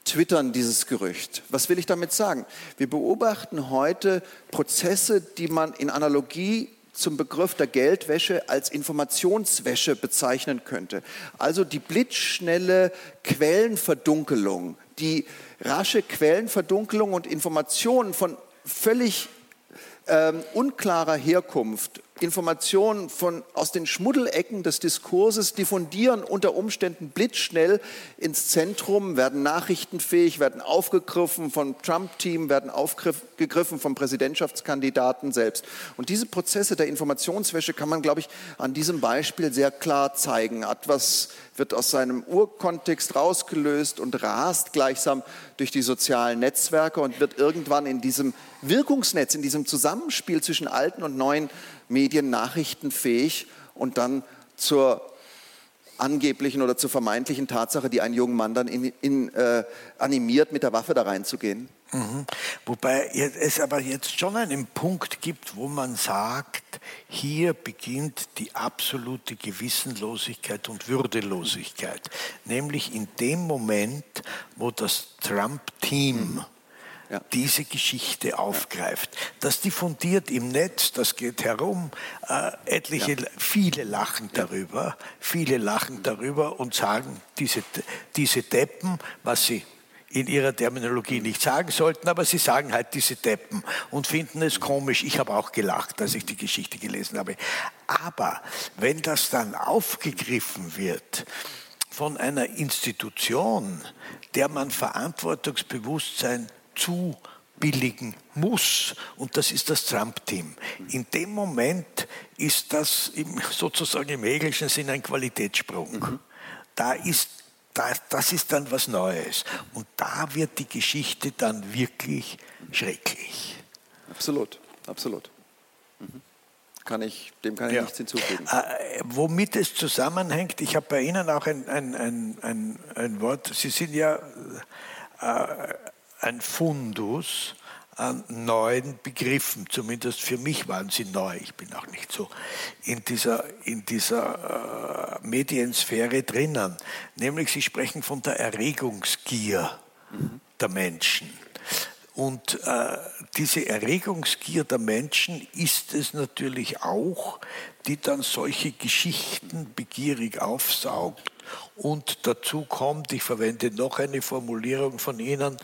twittern dieses Gerücht. Was will ich damit sagen? Wir beobachten heute Prozesse, die man in Analogie zum Begriff der Geldwäsche als Informationswäsche bezeichnen könnte. Also die blitzschnelle Quellenverdunkelung, die rasche Quellenverdunkelung und Informationen von völlig ähm, unklarer Herkunft Informationen von, aus den Schmuddelecken des Diskurses diffundieren unter Umständen blitzschnell ins Zentrum, werden nachrichtenfähig, werden aufgegriffen vom Trump-Team, werden aufgegriffen vom Präsidentschaftskandidaten selbst. Und diese Prozesse der Informationswäsche kann man, glaube ich, an diesem Beispiel sehr klar zeigen. Etwas wird aus seinem Urkontext rausgelöst und rast gleichsam durch die sozialen Netzwerke und wird irgendwann in diesem Wirkungsnetz, in diesem Zusammenspiel zwischen alten und neuen Medien nachrichtenfähig und dann zur angeblichen oder zur vermeintlichen Tatsache, die einen jungen Mann dann in, in, äh, animiert, mit der Waffe da reinzugehen. Mhm. Wobei es aber jetzt schon einen Punkt gibt, wo man sagt, hier beginnt die absolute Gewissenlosigkeit und Würdelosigkeit. Nämlich in dem Moment, wo das Trump-Team mhm ja. diese Geschichte aufgreift. Das diffundiert im Netz, das geht herum. Äh, etliche, ja. viele lachen darüber, viele lachen darüber und sagen, diese, diese Deppen, was sie in ihrer Terminologie nicht sagen sollten, aber sie sagen halt diese Deppen und finden es komisch. Ich habe auch gelacht, als ich die Geschichte gelesen habe. Aber wenn das dann aufgegriffen wird von einer Institution, der man Verantwortungsbewusstsein zu billigen muss. Und das ist das Trump-Team. In dem Moment ist das im, sozusagen im hegelischen Sinn ein Qualitätssprung. Mhm. Da ist, da, das ist dann was Neues. Und da wird die Geschichte dann wirklich schrecklich. Absolut, absolut. Mhm. Kann ich, dem kann ich ja. nichts hinzufügen. Äh, womit es zusammenhängt, ich habe bei Ihnen auch ein, ein, ein, ein, ein Wort, Sie sind ja äh, ein Fundus an neuen Begriffen. Zumindest für mich waren sie neu. Ich bin auch nicht so in dieser, in dieser äh, Mediensphäre drinnen. Nämlich, Sie sprechen von der Erregungsgier mhm. der Menschen. Und äh, diese Erregungsgier der Menschen ist es natürlich auch, die dann solche Geschichten begierig aufsaugt und dazu kommt, ich verwende noch eine Formulierung von Ihnen,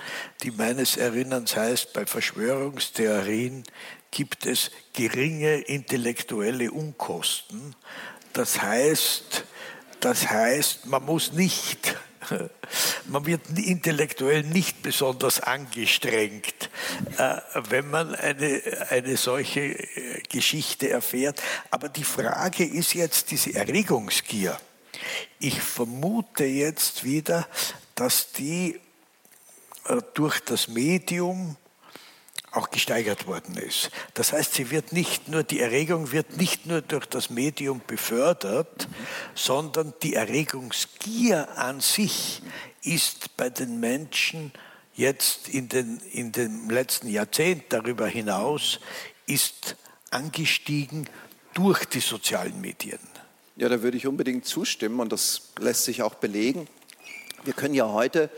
die meines Erinnerns heißt, bei Verschwörungstheorien gibt es geringe intellektuelle Unkosten. Das heißt, das heißt, man muss nicht, man wird intellektuell nicht besonders angestrengt, äh, wenn man eine, eine solche äh, Geschichte erfährt. Aber die Frage ist jetzt diese Erregungsgier. Ich vermute jetzt wieder, dass die äh, durch das Medium auch gesteigert worden ist. Das heißt, sie wird nicht nur, die Erregung wird nicht nur durch das Medium befördert, sondern die Erregungsgier an sich ist bei den Menschen jetzt in, den, in dem letzten Jahrzehnt darüber hinaus, ist angestiegen durch die sozialen Medien. Ja, da würde ich unbedingt zustimmen und das lässt sich auch belegen. Wir können ja heute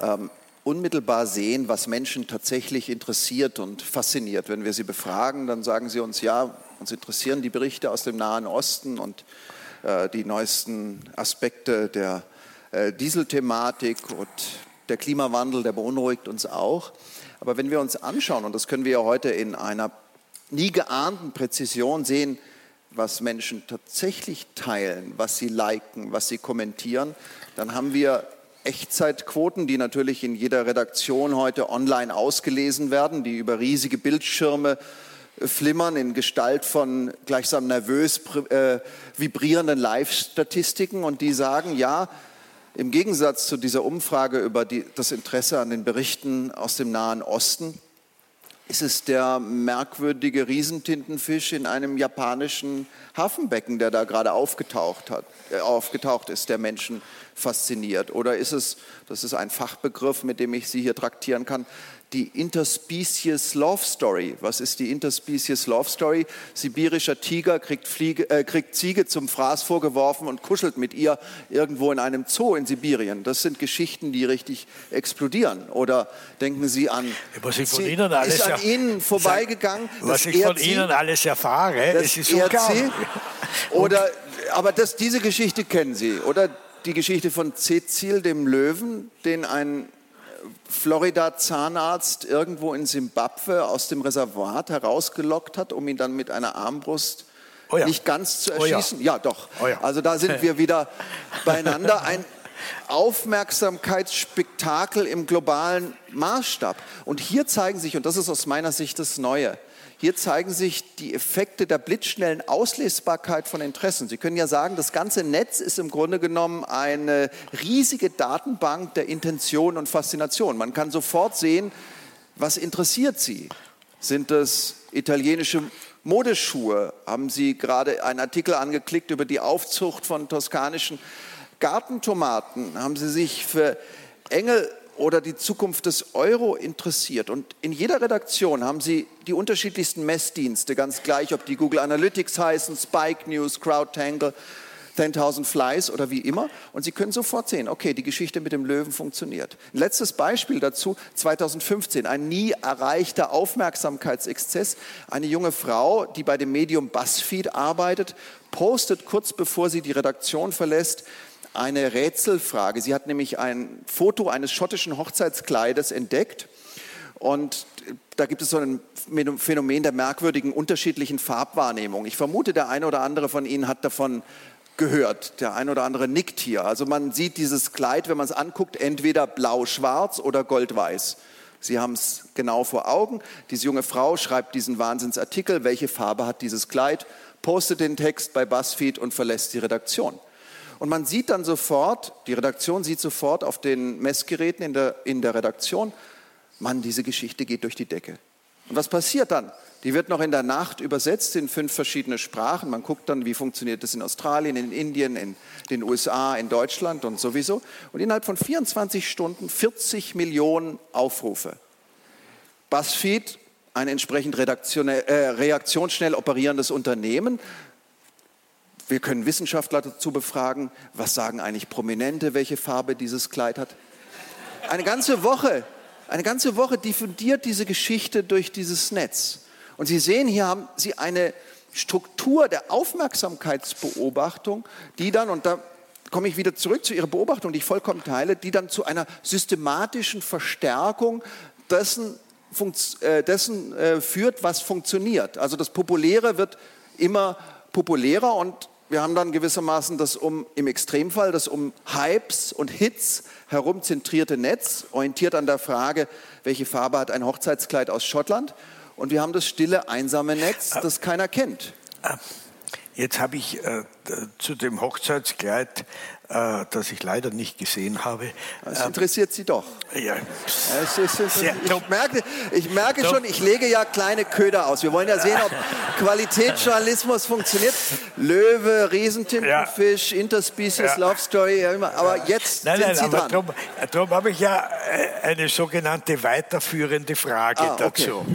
ähm, unmittelbar sehen, was Menschen tatsächlich interessiert und fasziniert. Wenn wir sie befragen, dann sagen sie uns, ja, uns interessieren die Berichte aus dem Nahen Osten und äh, die neuesten Aspekte der äh, Dieselthematik und der Klimawandel, der beunruhigt uns auch. Aber wenn wir uns anschauen, und das können wir ja heute in einer nie geahnten Präzision sehen, was Menschen tatsächlich teilen, was sie liken, was sie kommentieren, dann haben wir Echtzeitquoten, die natürlich in jeder Redaktion heute online ausgelesen werden, die über riesige Bildschirme äh, flimmern in Gestalt von gleichsam nervös äh, vibrierenden Live-Statistiken. Und die sagen, ja, im Gegensatz zu dieser Umfrage über die, das Interesse an den Berichten aus dem Nahen Osten ist es der merkwürdige Riesentintenfisch in einem japanischen Hafenbecken, der da gerade aufgetaucht, hat, äh, aufgetaucht ist, der Menschen fasziniert? Oder ist es, das ist ein Fachbegriff, mit dem ich Sie hier traktieren kann, die Interspecies Love Story. Was ist die Interspecies Love Story? Sibirischer Tiger kriegt, Fliege, äh, kriegt Ziege zum Fraß vorgeworfen und kuschelt mit ihr irgendwo in einem Zoo in Sibirien. Das sind Geschichten, die richtig explodieren. Oder denken Sie an, was ich von Sie, Ihnen alles ist an Ihnen vorbeigegangen. Was ich von Ihnen alles erfahre, das ist unglaublich. Oder, aber das, diese Geschichte kennen Sie. Oder die Geschichte von Cecil, dem Löwen, den ein Florida-Zahnarzt irgendwo in Simbabwe aus dem Reservoir herausgelockt hat, um ihn dann mit einer Armbrust oh ja. nicht ganz zu erschießen. Oh ja. ja. doch. Oh ja. Also da sind wir wieder beieinander. Ein Aufmerksamkeitsspektakel im globalen Maßstab. Und hier zeigen sich, und das ist aus meiner Sicht das Neue, hier zeigen sich die Effekte der blitzschnellen Auslesbarkeit von Interessen. Sie können ja sagen, das ganze Netz ist im Grunde genommen eine riesige Datenbank der Intention und Faszination. Man kann sofort sehen, was interessiert Sie. Sind es italienische Modeschuhe? Haben Sie gerade einen Artikel angeklickt über die Aufzucht von toskanischen Gartentomaten? Haben Sie sich für Engel oder die Zukunft des Euro interessiert. Und in jeder Redaktion haben Sie die unterschiedlichsten Messdienste, ganz gleich, ob die Google Analytics heißen, Spike News, CrowdTangle, 10.000 Flies oder wie immer. Und Sie können sofort sehen, okay, die Geschichte mit dem Löwen funktioniert. Ein letztes Beispiel dazu, 2015, ein nie erreichter Aufmerksamkeitsexzess. Eine junge Frau, die bei dem Medium BuzzFeed arbeitet, postet kurz bevor sie die Redaktion verlässt, eine Rätselfrage. Sie hat nämlich ein Foto eines schottischen Hochzeitskleides entdeckt und da gibt es so ein Phänomen der merkwürdigen unterschiedlichen Farbwahrnehmung. Ich vermute, der eine oder andere von Ihnen hat davon gehört. Der eine oder andere nickt hier. Also man sieht dieses Kleid, wenn man es anguckt, entweder blau-schwarz oder gold-weiß. Sie haben es genau vor Augen. Diese junge Frau schreibt diesen Wahnsinnsartikel. Welche Farbe hat dieses Kleid? Postet den Text bei BuzzFeed und verlässt die Redaktion. Und man sieht dann sofort, die Redaktion sieht sofort auf den Messgeräten in der, in der Redaktion, Mann, diese Geschichte geht durch die Decke. Und was passiert dann? Die wird noch in der Nacht übersetzt in fünf verschiedene Sprachen. Man guckt dann, wie funktioniert das in Australien, in Indien, in den USA, in Deutschland und sowieso. Und innerhalb von 24 Stunden 40 Millionen Aufrufe. BuzzFeed, ein entsprechend äh, reaktionsschnell operierendes Unternehmen, wir können Wissenschaftler dazu befragen, was sagen eigentlich Prominente, welche Farbe dieses Kleid hat. Eine ganze Woche, eine ganze Woche diffundiert diese Geschichte durch dieses Netz. Und Sie sehen, hier haben Sie eine Struktur der Aufmerksamkeitsbeobachtung, die dann, und da komme ich wieder zurück zu Ihrer Beobachtung, die ich vollkommen teile, die dann zu einer systematischen Verstärkung dessen, äh, dessen äh, führt, was funktioniert. Also das Populäre wird immer populärer und wir haben dann gewissermaßen das um, im Extremfall, das um Hypes und Hits herum zentrierte Netz, orientiert an der Frage, welche Farbe hat ein Hochzeitskleid aus Schottland. Und wir haben das stille, einsame Netz, äh, das keiner kennt. Äh, jetzt habe ich äh, zu dem Hochzeitskleid äh, das ich leider nicht gesehen habe. Das ähm, interessiert Sie doch. Ja. Es ist, es ich, merke, ich merke schon, ich lege ja kleine Köder aus. Wir wollen ja sehen, ob Qualitätsjournalismus funktioniert. Löwe, Riesentintenfisch, ja. Interspecies, ja. Love Story, ja immer. aber jetzt nein, sind nein, Sie dran. Darum, habe ich ja äh, eine sogenannte weiterführende Frage ah, okay. dazu.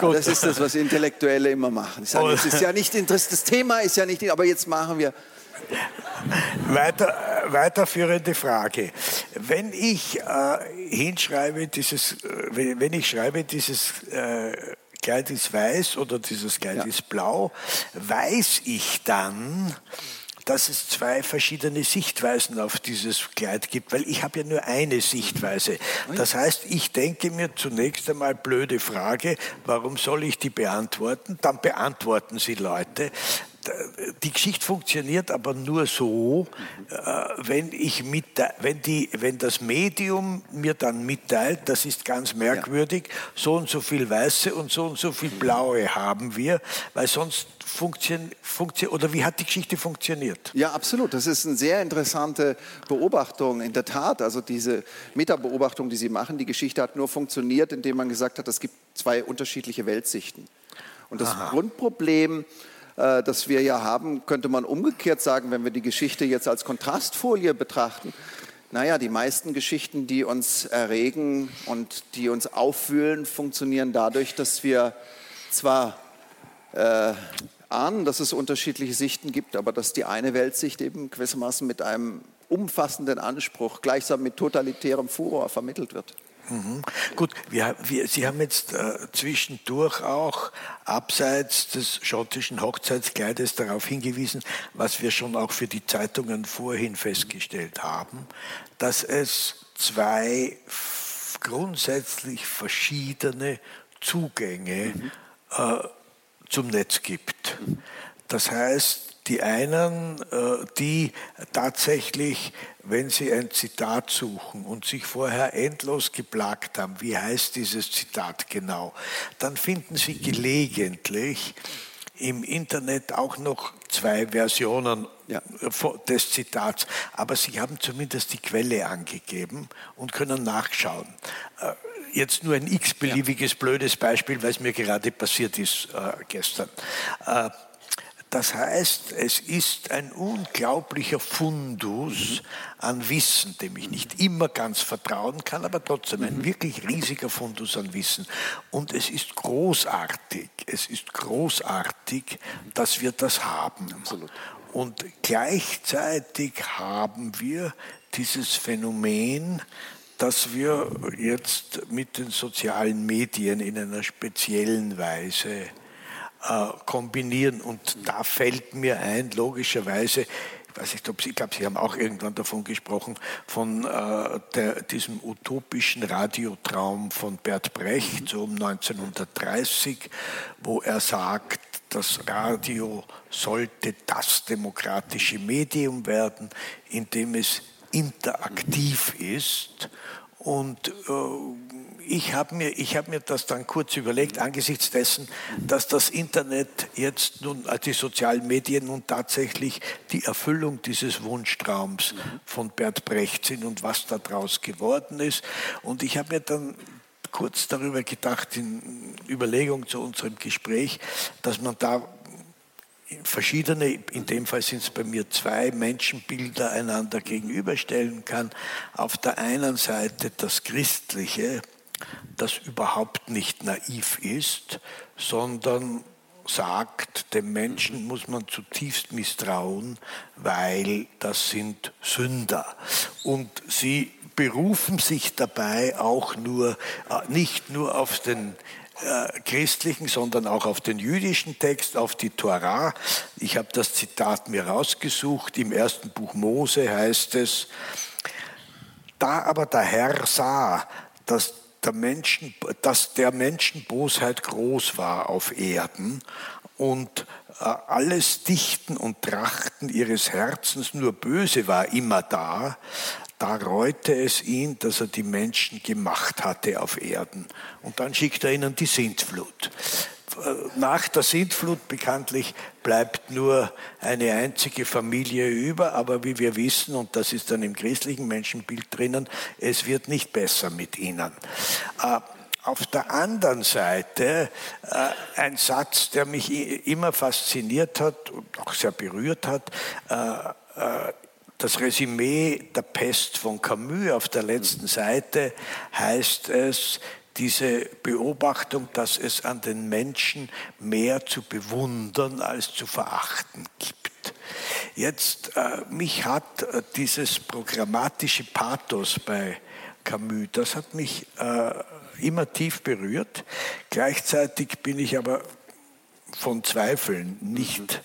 Ja, das ist das, was Intellektuelle immer machen. Sagen, das ist ja nicht das Thema ist ja nicht, aber jetzt machen wir Weiter, weiterführende Frage. Wenn ich äh, hinschreibe, dieses, äh, wenn ich schreibe, dieses äh, Kleid ist weiß oder dieses Kleid ja. ist blau, weiß ich dann, dass es zwei verschiedene Sichtweisen auf dieses Kleid gibt, weil ich habe ja nur eine Sichtweise. Das heißt, ich denke mir zunächst einmal blöde Frage, warum soll ich die beantworten? Dann beantworten sie Leute die Geschichte funktioniert aber nur so, äh, wenn, ich mit, wenn, die, wenn das Medium mir dann mitteilt, das ist ganz merkwürdig, so und so viel Weiße und so und so viel Blaue haben wir, weil sonst funktioniert, funktio oder wie hat die Geschichte funktioniert? Ja, absolut. Das ist eine sehr interessante Beobachtung. In der Tat, also diese Metabeobachtung, die Sie machen, die Geschichte hat nur funktioniert, indem man gesagt hat, es gibt zwei unterschiedliche Weltsichten. Und das Aha. Grundproblem äh, das wir ja haben, könnte man umgekehrt sagen, wenn wir die Geschichte jetzt als Kontrastfolie betrachten. Naja, die meisten Geschichten, die uns erregen und die uns aufwühlen, funktionieren dadurch, dass wir zwar äh, ahnen, dass es unterschiedliche Sichten gibt, aber dass die eine Weltsicht eben gewissermaßen mit einem umfassenden Anspruch, gleichsam mit totalitärem Furor vermittelt wird. Mhm. Gut, wir, wir, Sie haben jetzt äh, zwischendurch auch abseits des schottischen Hochzeitskleides darauf hingewiesen, was wir schon auch für die Zeitungen vorhin festgestellt haben, dass es zwei grundsätzlich verschiedene Zugänge mhm. äh, zum Netz gibt. Das heißt, die einen, äh, die tatsächlich, wenn sie ein Zitat suchen und sich vorher endlos geplagt haben, wie heißt dieses Zitat genau, dann finden sie gelegentlich im Internet auch noch zwei Versionen ja. des Zitats, aber sie haben zumindest die Quelle angegeben und können nachschauen. Äh, jetzt nur ein x-beliebiges ja. blödes Beispiel, weil es mir gerade passiert ist äh, gestern. Äh, das heißt, es ist ein unglaublicher Fundus an Wissen, dem ich nicht immer ganz vertrauen kann, aber trotzdem ein mhm. wirklich riesiger Fundus an Wissen. Und es ist großartig, es ist großartig, dass wir das haben. Absolut. Und gleichzeitig haben wir dieses Phänomen, dass wir jetzt mit den sozialen Medien in einer speziellen Weise kombinieren. Und da fällt mir ein, logischerweise, ich weiß nicht, ob Sie, ich glaube, Sie haben auch irgendwann davon gesprochen, von äh, der, diesem utopischen Radiotraum von Bert Brecht, so um 1930, wo er sagt, das Radio sollte das demokratische Medium werden, in dem es interaktiv ist und äh, ich habe mir, hab mir das dann kurz überlegt, angesichts dessen, dass das Internet jetzt nun, also die sozialen Medien nun tatsächlich die Erfüllung dieses Wunschtraums von Bert Brecht sind und was daraus geworden ist. Und ich habe mir dann kurz darüber gedacht, in Überlegung zu unserem Gespräch, dass man da verschiedene, in dem Fall sind es bei mir zwei Menschenbilder einander gegenüberstellen kann. Auf der einen Seite das Christliche, das überhaupt nicht naiv ist, sondern sagt, dem Menschen muss man zutiefst misstrauen, weil das sind Sünder. Und sie berufen sich dabei auch nur, äh, nicht nur auf den äh, christlichen, sondern auch auf den jüdischen Text, auf die Torah. Ich habe das Zitat mir rausgesucht. Im ersten Buch Mose heißt es, da aber der Herr sah, dass der Menschen, dass der Menschen Bosheit groß war auf Erden und äh, alles Dichten und Trachten ihres Herzens nur böse war immer da, da reute es ihn, dass er die Menschen gemacht hatte auf Erden. Und dann schickt er ihnen die Sintflut. Nach der Sintflut bekanntlich bleibt nur eine einzige Familie über, aber wie wir wissen, und das ist dann im christlichen Menschenbild drinnen, es wird nicht besser mit ihnen. Äh, auf der anderen Seite äh, ein Satz, der mich immer fasziniert hat und auch sehr berührt hat. Äh, das Resümee der Pest von Camus auf der letzten Seite heißt es, diese Beobachtung, dass es an den Menschen mehr zu bewundern als zu verachten gibt. Jetzt, äh, mich hat äh, dieses programmatische Pathos bei Camus, das hat mich äh, immer tief berührt. Gleichzeitig bin ich aber von Zweifeln nicht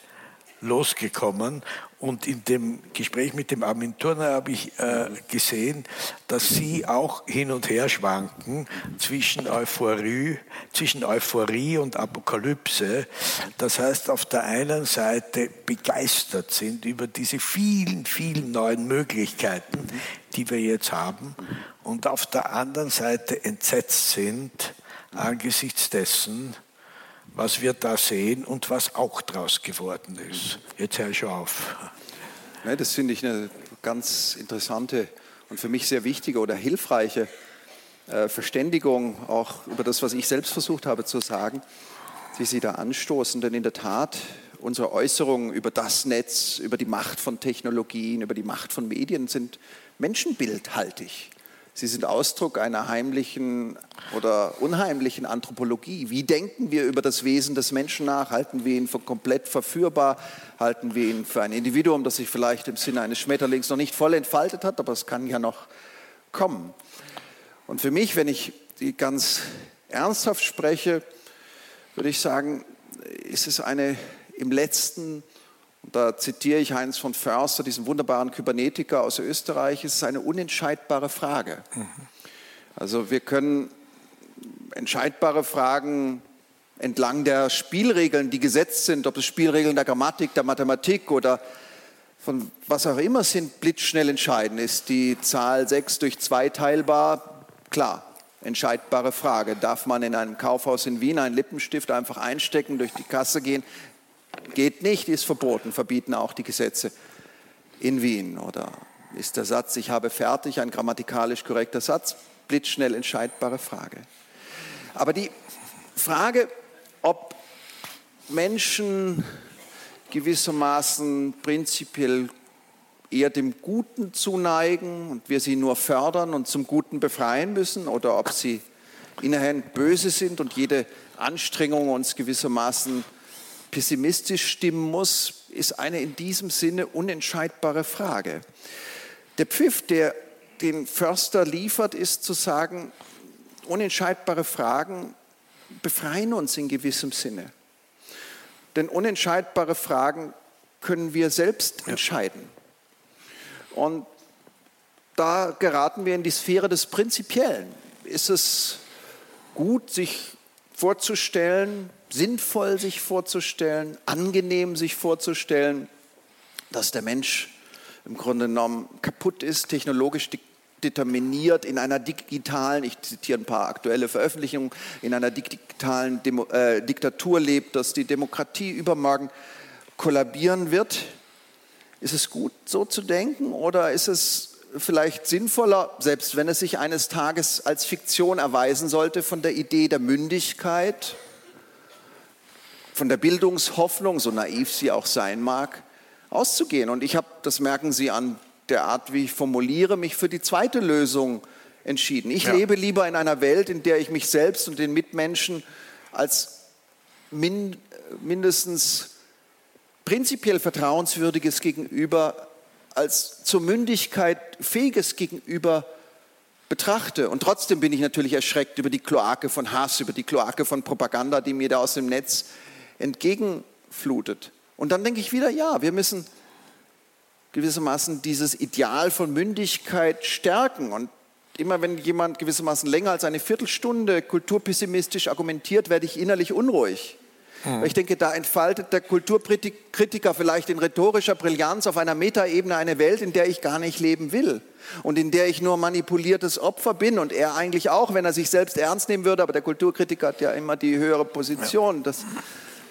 losgekommen. Und in dem Gespräch mit dem Armin Turner habe ich äh, gesehen, dass Sie auch hin und her schwanken zwischen Euphorie, zwischen Euphorie und Apokalypse. Das heißt, auf der einen Seite begeistert sind über diese vielen, vielen neuen Möglichkeiten, die wir jetzt haben, und auf der anderen Seite entsetzt sind angesichts dessen, was wir da sehen und was auch daraus geworden ist. Jetzt höre ich auf. Ja, das finde ich eine ganz interessante und für mich sehr wichtige oder hilfreiche äh, Verständigung auch über das, was ich selbst versucht habe zu sagen, die Sie da anstoßen. Denn in der Tat, unsere Äußerungen über das Netz, über die Macht von Technologien, über die Macht von Medien sind menschenbildhaltig. Sie sind Ausdruck einer heimlichen oder unheimlichen Anthropologie. Wie denken wir über das Wesen des Menschen nach? Halten wir ihn für komplett verführbar? Halten wir ihn für ein Individuum, das sich vielleicht im Sinne eines Schmetterlings noch nicht voll entfaltet hat, aber es kann ja noch kommen. Und für mich, wenn ich die ganz ernsthaft spreche, würde ich sagen, ist es eine im letzten und da zitiere ich Heinz von Förster, diesen wunderbaren Kybernetiker aus Österreich, es ist eine unentscheidbare Frage. Mhm. Also wir können entscheidbare Fragen entlang der Spielregeln, die gesetzt sind, ob es Spielregeln der Grammatik, der Mathematik oder von was auch immer sind, blitzschnell entscheiden. Ist die Zahl 6 durch 2 teilbar? Klar, entscheidbare Frage. Darf man in einem Kaufhaus in Wien einen Lippenstift einfach einstecken, durch die Kasse gehen? Geht nicht, ist verboten, verbieten auch die Gesetze in Wien. Oder ist der Satz, ich habe fertig, ein grammatikalisch korrekter Satz? Blitzschnell entscheidbare Frage. Aber die Frage, ob Menschen gewissermaßen prinzipiell eher dem Guten zuneigen und wir sie nur fördern und zum Guten befreien müssen oder ob sie inhärent böse sind und jede Anstrengung uns gewissermaßen pessimistisch stimmen muss, ist eine in diesem Sinne unentscheidbare Frage. Der Pfiff, der den Förster liefert, ist zu sagen, unentscheidbare Fragen befreien uns in gewissem Sinne. Denn unentscheidbare Fragen können wir selbst ja. entscheiden. Und da geraten wir in die Sphäre des Prinzipiellen. Ist es gut, sich vorzustellen, sinnvoll sich vorzustellen, angenehm sich vorzustellen, dass der Mensch im Grunde genommen kaputt ist, technologisch determiniert in einer digitalen, ich zitiere ein paar aktuelle Veröffentlichungen, in einer digitalen Demo, äh, Diktatur lebt, dass die Demokratie übermorgen kollabieren wird. Ist es gut, so zu denken oder ist es vielleicht sinnvoller, selbst wenn es sich eines Tages als Fiktion erweisen sollte, von der Idee der Mündigkeit, von der Bildungshoffnung, so naiv sie auch sein mag, auszugehen. Und ich habe, das merken Sie an der Art, wie ich formuliere, mich für die zweite Lösung entschieden. Ich ja. lebe lieber in einer Welt, in der ich mich selbst und den Mitmenschen als min, mindestens prinzipiell vertrauenswürdiges Gegenüber, als zur Mündigkeit fähiges Gegenüber betrachte. Und trotzdem bin ich natürlich erschreckt über die Kloake von Hass, über die Kloake von Propaganda, die mir da aus dem Netz entgegenflutet. Und dann denke ich wieder, ja, wir müssen gewissermaßen dieses Ideal von Mündigkeit stärken. Und immer wenn jemand gewissermaßen länger als eine Viertelstunde kulturpessimistisch argumentiert, werde ich innerlich unruhig. Hm. Ich denke, da entfaltet der Kulturkritiker vielleicht in rhetorischer Brillanz auf einer Metaebene eine Welt, in der ich gar nicht leben will und in der ich nur manipuliertes Opfer bin und er eigentlich auch, wenn er sich selbst ernst nehmen würde, aber der Kulturkritiker hat ja immer die höhere Position. Das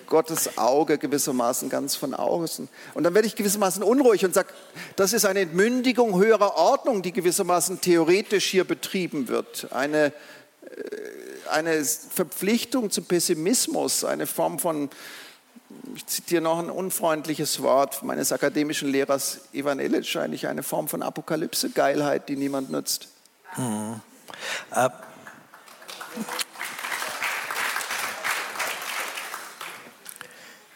Gottes Auge gewissermaßen ganz von außen. Und dann werde ich gewissermaßen unruhig und sage, das ist eine Entmündigung höherer Ordnung, die gewissermaßen theoretisch hier betrieben wird. Eine, äh, eine Verpflichtung zum Pessimismus, eine Form von, ich zitiere noch ein unfreundliches Wort meines akademischen Lehrers Ivan Illich, eigentlich eine Form von Apokalypse-Geilheit, die niemand nützt. Mhm. Äh,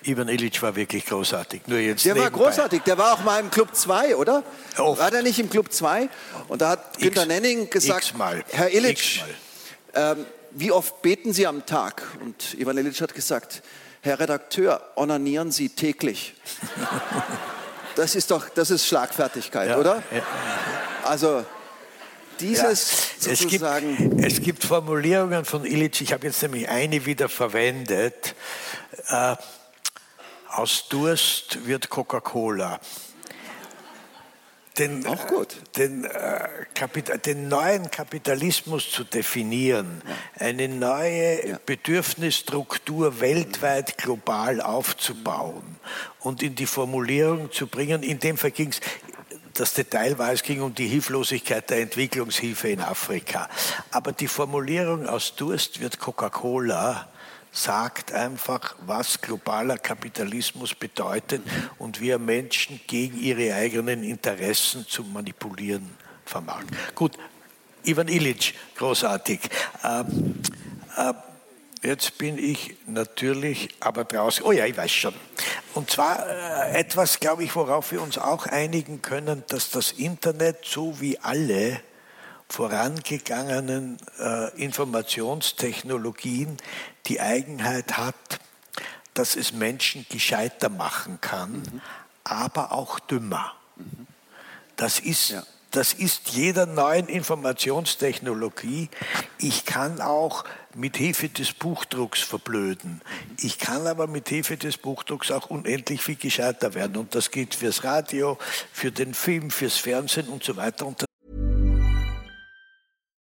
Ivan Illich war wirklich großartig. Nur jetzt der nebenbei. war großartig. Der war auch mal im Club 2, oder? Oft. War der nicht im Club 2? Und da hat Günter Nenning gesagt. Herr Illich, ähm, wie oft beten Sie am Tag? Und Ivan Illich hat gesagt, Herr Redakteur, onanieren Sie täglich. Das ist doch, das ist Schlagfertigkeit, Ja, oder? ja. Also dieses Es gibt, sozusagen, es gibt Formulierungen von Illich, ich habe jetzt nämlich eine wieder verwendet. Äh, aus Durst wird Coca-Cola. Den, Auch gut. Den, äh, den neuen Kapitalismus zu definieren, eine neue Bedürfnisstruktur weltweit global aufzubauen und in die Formulierung zu bringen. In dem Fall ging es das Detail war, es ging um die Hilflosigkeit der Entwicklungshilfe in Afrika. Aber die Formulierung aus Durst wird Coca-Cola sagt einfach, was globaler Kapitalismus bedeutet und wie er Menschen gegen ihre eigenen Interessen zu manipulieren vermag. Gut, Ivan Illich, großartig. Ähm, äh, Jetzt bin ich natürlich aber draußen. Oh ja, ich weiß schon. Und zwar äh, etwas, glaube ich, worauf wir uns auch einigen können, dass das Internet so wie alle vorangegangenen äh, Informationstechnologien die Eigenheit hat, dass es Menschen gescheiter machen kann, aber auch dümmer. Das ist, Ja. das ist jeder neuen Informationstechnologie. Ich kann auch mit Hilfe des Buchdrucks verblöden. Ich kann aber mit Hilfe des Buchdrucks auch unendlich viel gescheiter werden. Und das gilt fürs Radio, für den Film, fürs Fernsehen und so weiter. Und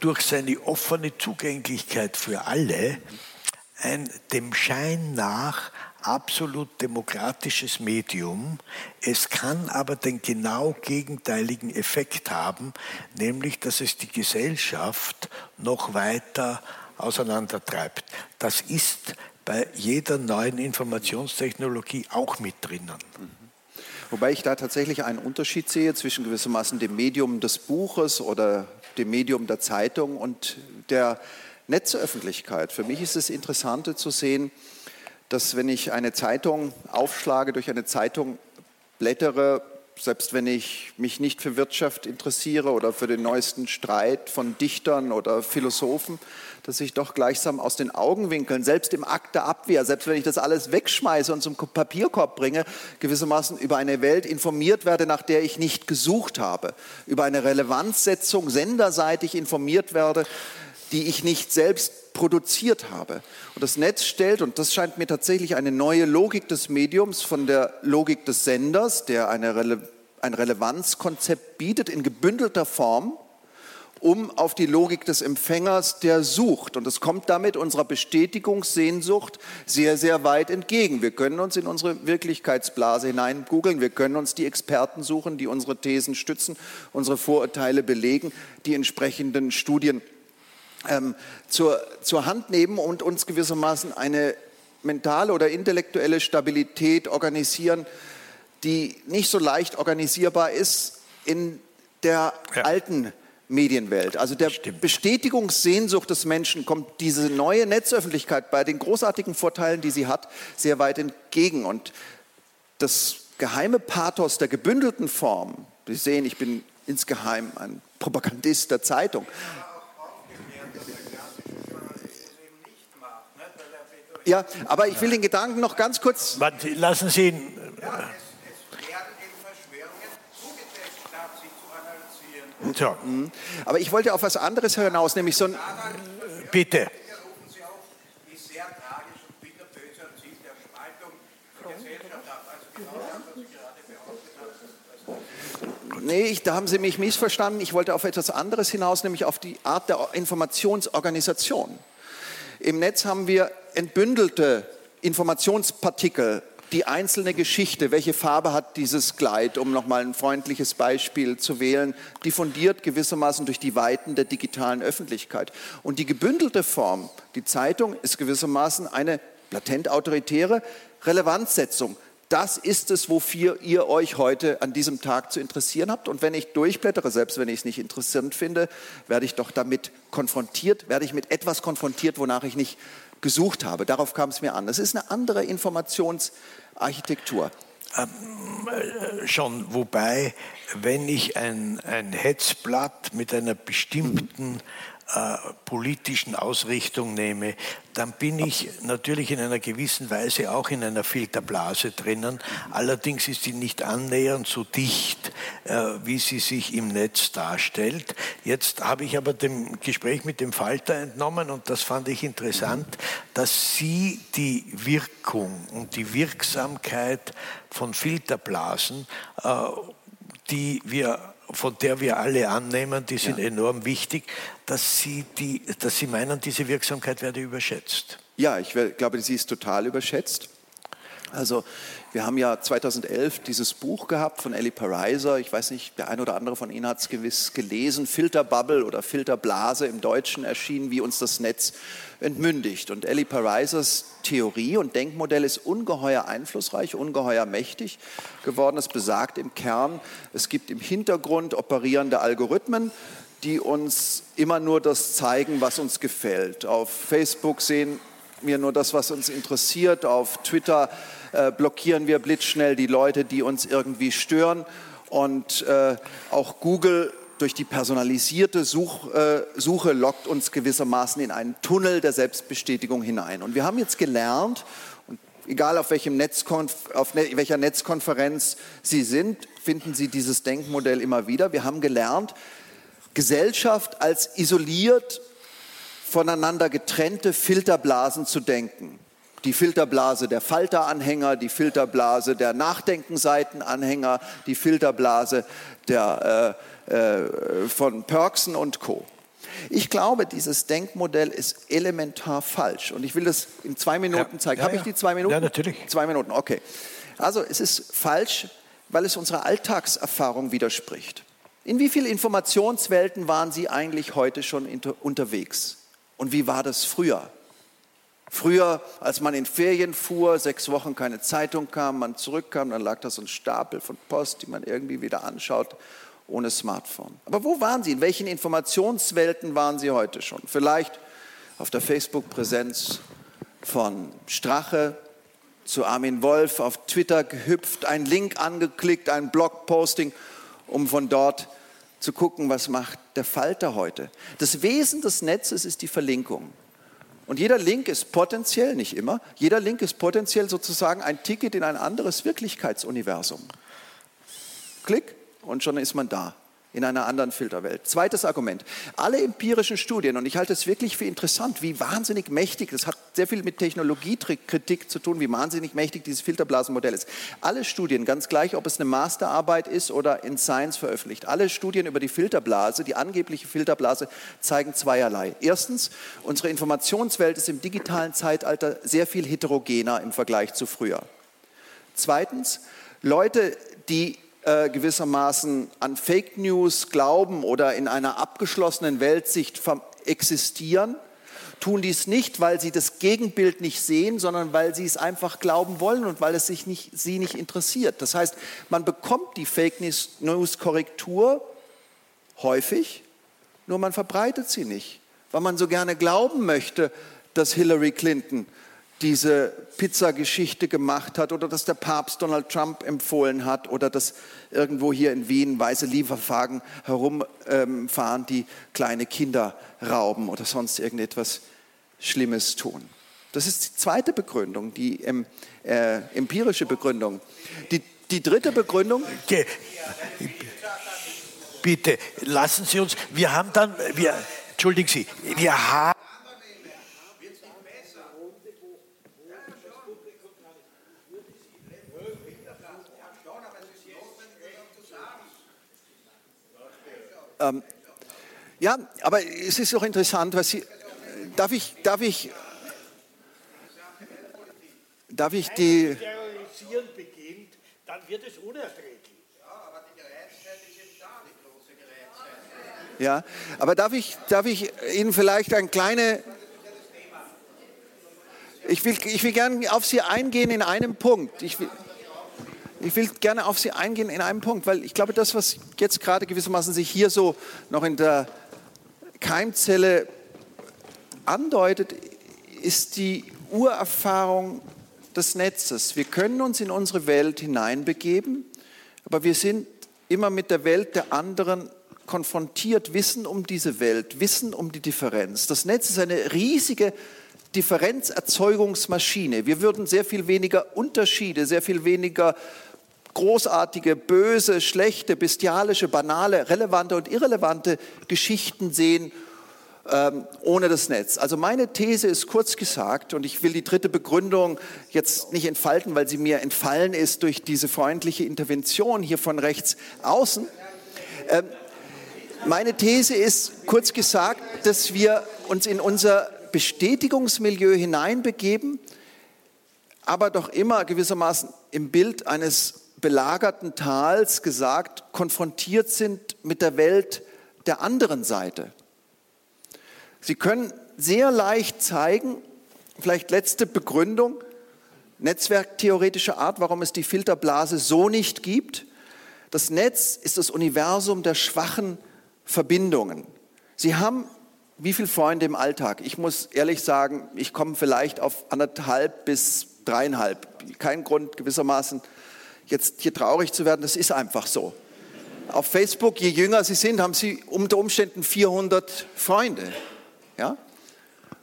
durch seine offene Zugänglichkeit für alle ein dem Schein nach absolut demokratisches Medium. Es kann aber den genau gegenteiligen Effekt haben, nämlich dass es die Gesellschaft noch weiter auseinandertreibt. Das ist bei jeder neuen Informationstechnologie auch mit drinnen. Wobei ich da tatsächlich einen Unterschied sehe zwischen gewissermaßen dem Medium des Buches oder dem Medium der Zeitung und der Netzöffentlichkeit. Für mich ist es interessant zu sehen, dass wenn ich eine Zeitung aufschlage, durch eine Zeitung blättere, selbst wenn ich mich nicht für Wirtschaft interessiere oder für den neuesten Streit von Dichtern oder Philosophen, dass ich doch gleichsam aus den Augenwinkeln, selbst im Akt der Abwehr, selbst wenn ich das alles wegschmeiße und zum Papierkorb bringe, gewissermaßen über eine Welt informiert werde, nach der ich nicht gesucht habe, über eine Relevanzsetzung senderseitig informiert werde, die ich nicht selbst produziert habe. Und das Netz stellt, und das scheint mir tatsächlich eine neue Logik des Mediums von der Logik des Senders, der eine Rele ein Relevanzkonzept bietet in gebündelter Form, um auf die Logik des Empfängers, der sucht. Und es kommt damit unserer Bestätigungssehnsucht sehr, sehr weit entgegen. Wir können uns in unsere Wirklichkeitsblase hinein googeln, wir können uns die Experten suchen, die unsere Thesen stützen, unsere Vorurteile belegen, die entsprechenden Studien ähm, zur, zur Hand nehmen und uns gewissermaßen eine mentale oder intellektuelle Stabilität organisieren, die nicht so leicht organisierbar ist in der Ja. alten Medienwelt. Also der Stimmt. Bestätigungssehnsucht des Menschen kommt diese neue Netzöffentlichkeit bei den großartigen Vorteilen, die sie hat, sehr weit entgegen. Und das geheime Pathos der gebündelten Form, Sie sehen, ich bin insgeheim ein Propagandist der Zeitung, Ja, aber ich will den Gedanken noch ganz kurz. Lassen Sie ihn. So, Aber ich wollte auf was anderes hinaus, nämlich so ein. bitte. Nee, ich, da haben Sie mich missverstanden. Ich wollte auf etwas anderes hinaus, nämlich auf die Art der Informationsorganisation. Im Netz haben wir entbündelte Informationspartikel, die einzelne Geschichte, welche Farbe hat dieses Kleid, um nochmal ein freundliches Beispiel zu wählen, diffundiert gewissermaßen durch die Weiten der digitalen Öffentlichkeit. Und die gebündelte Form, die Zeitung, ist gewissermaßen eine latent autoritäre Relevanzsetzung. Das ist es, wofür ihr euch heute an diesem Tag zu interessieren habt. Und wenn ich durchblättere, selbst wenn ich es nicht interessant finde, werde ich doch damit konfrontiert, werde ich mit etwas konfrontiert, wonach ich nicht gesucht habe. Darauf kam es mir an. Das ist eine andere Informationsarchitektur. Ähm, äh, schon, wobei, wenn ich ein, ein Hetzblatt mit einer bestimmten äh, politischen Ausrichtung nehme, dann bin ich natürlich in einer gewissen Weise auch in einer Filterblase drinnen. Allerdings ist sie nicht annähernd so dicht, äh, wie sie sich im Netz darstellt. Jetzt habe ich aber dem Gespräch mit dem Falter entnommen und das fand ich interessant, dass Sie die Wirkung und die Wirksamkeit von Filterblasen, äh, die wir von der wir alle annehmen, die sind ja. enorm wichtig, dass Sie, die, dass Sie meinen, diese Wirksamkeit werde überschätzt. Ja, ich glaube, sie ist total überschätzt. Also wir haben ja 2011 dieses Buch gehabt von Ellie Pariser. Ich weiß nicht, der eine oder andere von Ihnen hat es gewiss gelesen. Filterbubble oder Filterblase im Deutschen erschienen, wie uns das Netz entmündigt. Und Ellie Parisers Theorie und Denkmodell ist ungeheuer einflussreich, ungeheuer mächtig geworden. Es besagt im Kern, es gibt im Hintergrund operierende Algorithmen, die uns immer nur das zeigen, was uns gefällt. Auf Facebook sehen wir nur das, was uns interessiert. Auf Twitter äh, blockieren wir blitzschnell die Leute, die uns irgendwie stören. Und äh, auch Google durch die personalisierte Such, äh, Suche lockt uns gewissermaßen in einen Tunnel der Selbstbestätigung hinein. Und wir haben jetzt gelernt, egal auf, welchem Netzkonf auf ne welcher Netzkonferenz Sie sind, finden Sie dieses Denkmodell immer wieder. Wir haben gelernt, Gesellschaft als isoliert voneinander getrennte Filterblasen zu denken. Die Filterblase der Falteranhänger, die Filterblase der Nachdenkenseitenanhänger, die Filterblase der äh, äh, von Perksen und Co. Ich glaube, dieses Denkmodell ist elementar falsch. Und ich will das in zwei Minuten ja, zeigen. Ja, Habe ich die zwei Minuten? Ja, natürlich. Zwei Minuten, okay. Also es ist falsch, weil es unserer Alltagserfahrung widerspricht. In wie vielen Informationswelten waren Sie eigentlich heute schon unterwegs? Und wie war das früher? Früher, als man in Ferien fuhr, sechs Wochen keine Zeitung kam, man zurückkam, dann lag da so ein Stapel von Post, die man irgendwie wieder anschaut ohne Smartphone. Aber wo waren Sie? In welchen Informationswelten waren Sie heute schon? Vielleicht auf der Facebook-Präsenz von Strache zu Armin Wolf, auf Twitter gehüpft, einen Link angeklickt, ein Blogposting, um von dort zu gucken, was macht der Falter heute. Das Wesen des Netzes ist die Verlinkung. Und jeder Link ist potenziell, nicht immer, jeder Link ist potenziell sozusagen ein Ticket in ein anderes Wirklichkeitsuniversum. Klick, und schon ist man da in einer anderen Filterwelt. Zweites Argument. Alle empirischen Studien, und ich halte es wirklich für interessant, wie wahnsinnig mächtig, das hat sehr viel mit Technologiekritik zu tun, wie wahnsinnig mächtig dieses Filterblasenmodell ist. Alle Studien, ganz gleich, ob es eine Masterarbeit ist oder in Science veröffentlicht, alle Studien über die Filterblase, die angebliche Filterblase, zeigen zweierlei. Erstens, unsere Informationswelt ist im digitalen Zeitalter sehr viel heterogener im Vergleich zu früher. Zweitens, Leute, die äh, gewissermaßen an Fake News glauben oder in einer abgeschlossenen Weltsicht existieren, tun dies nicht, weil sie das Gegenbild nicht sehen, sondern weil sie es einfach glauben wollen und weil es sich nicht, sie nicht interessiert. Das heißt, man bekommt die Fake News Korrektur häufig, nur man verbreitet sie nicht, weil man so gerne glauben möchte, dass Hillary Clinton diese Pizzageschichte gemacht hat oder dass der Papst Donald Trump empfohlen hat oder dass irgendwo hier in Wien weiße Lieferwagen herumfahren, die kleine Kinder rauben oder sonst irgendetwas Schlimmes tun. Das ist die zweite Begründung, die ähm, äh, empirische Begründung. Die, die dritte Begründung. Okay. Bitte, lassen Sie uns, wir haben dann, wir, entschuldigen Sie, wir haben Ähm, ja, aber es ist auch interessant, was Sie. Darf ich, darf ich, darf ich die. Terrorisieren beginnt, dann wird es unerträglich. Ja, aber darf ich, darf ich Ihnen vielleicht ein kleine. Ich will, ich will gerne auf Sie eingehen in einem Punkt. Ich will, ich will gerne auf Sie eingehen in einem Punkt, weil ich glaube, das, was jetzt gerade gewissermaßen sich hier so noch in der Keimzelle andeutet, ist die Urerfahrung des Netzes. Wir können uns in unsere Welt hineinbegeben, aber wir sind immer mit der Welt der anderen konfrontiert, wissen um diese Welt, wissen um die Differenz. Das Netz ist eine riesige Differenzerzeugungsmaschine. Wir würden sehr viel weniger Unterschiede, sehr viel weniger großartige, böse, schlechte, bestialische, banale, relevante und irrelevante Geschichten sehen ähm, ohne das Netz. Also meine These ist kurz gesagt, und ich will die dritte Begründung jetzt nicht entfalten, weil sie mir entfallen ist durch diese freundliche Intervention hier von rechts außen. Ähm, meine These ist kurz gesagt, dass wir uns in unser Bestätigungsmilieu hineinbegeben, aber doch immer gewissermaßen im Bild eines belagerten Tals gesagt, konfrontiert sind mit der Welt der anderen Seite. Sie können sehr leicht zeigen, vielleicht letzte Begründung, netzwerktheoretischer Art, warum es die Filterblase so nicht gibt. Das Netz ist das Universum der schwachen Verbindungen. Sie haben wie viele Freunde im Alltag? Ich muss ehrlich sagen, ich komme vielleicht auf anderthalb bis dreieinhalb. Kein Grund gewissermaßen jetzt hier traurig zu werden, das ist einfach so. Auf Facebook, je jünger Sie sind, haben Sie unter Umständen 400 Freunde. Ja?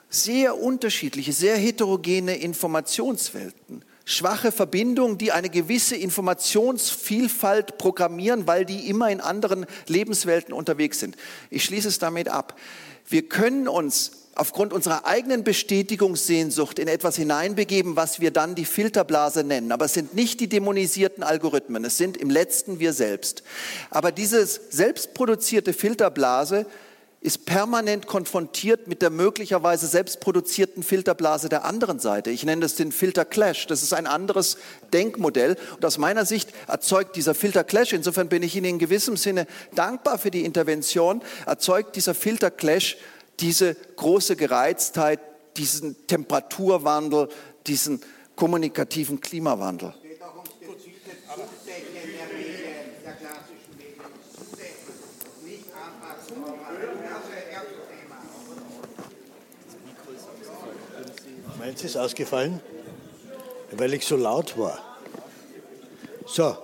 Sehr unterschiedliche, sehr heterogene Informationswelten. Schwache Verbindungen, die eine gewisse Informationsvielfalt programmieren, weil die immer in anderen Lebenswelten unterwegs sind. Ich schließe es damit ab. Wir können uns aufgrund unserer eigenen Bestätigungssehnsucht in etwas hineinbegeben, was wir dann die Filterblase nennen. Aber es sind nicht die dämonisierten Algorithmen, es sind im letzten wir selbst. Aber diese selbstproduzierte Filterblase ist permanent konfrontiert mit der möglicherweise selbstproduzierten Filterblase der anderen Seite. Ich nenne das den Filter Clash. Das ist ein anderes Denkmodell. Und aus meiner Sicht erzeugt dieser Filter Clash, insofern bin ich Ihnen in gewissem Sinne dankbar für die Intervention, erzeugt dieser Filter Clash diese große Gereiztheit, diesen Temperaturwandel, diesen kommunikativen Klimawandel. Meins ist ausgefallen, weil ich so laut war. So,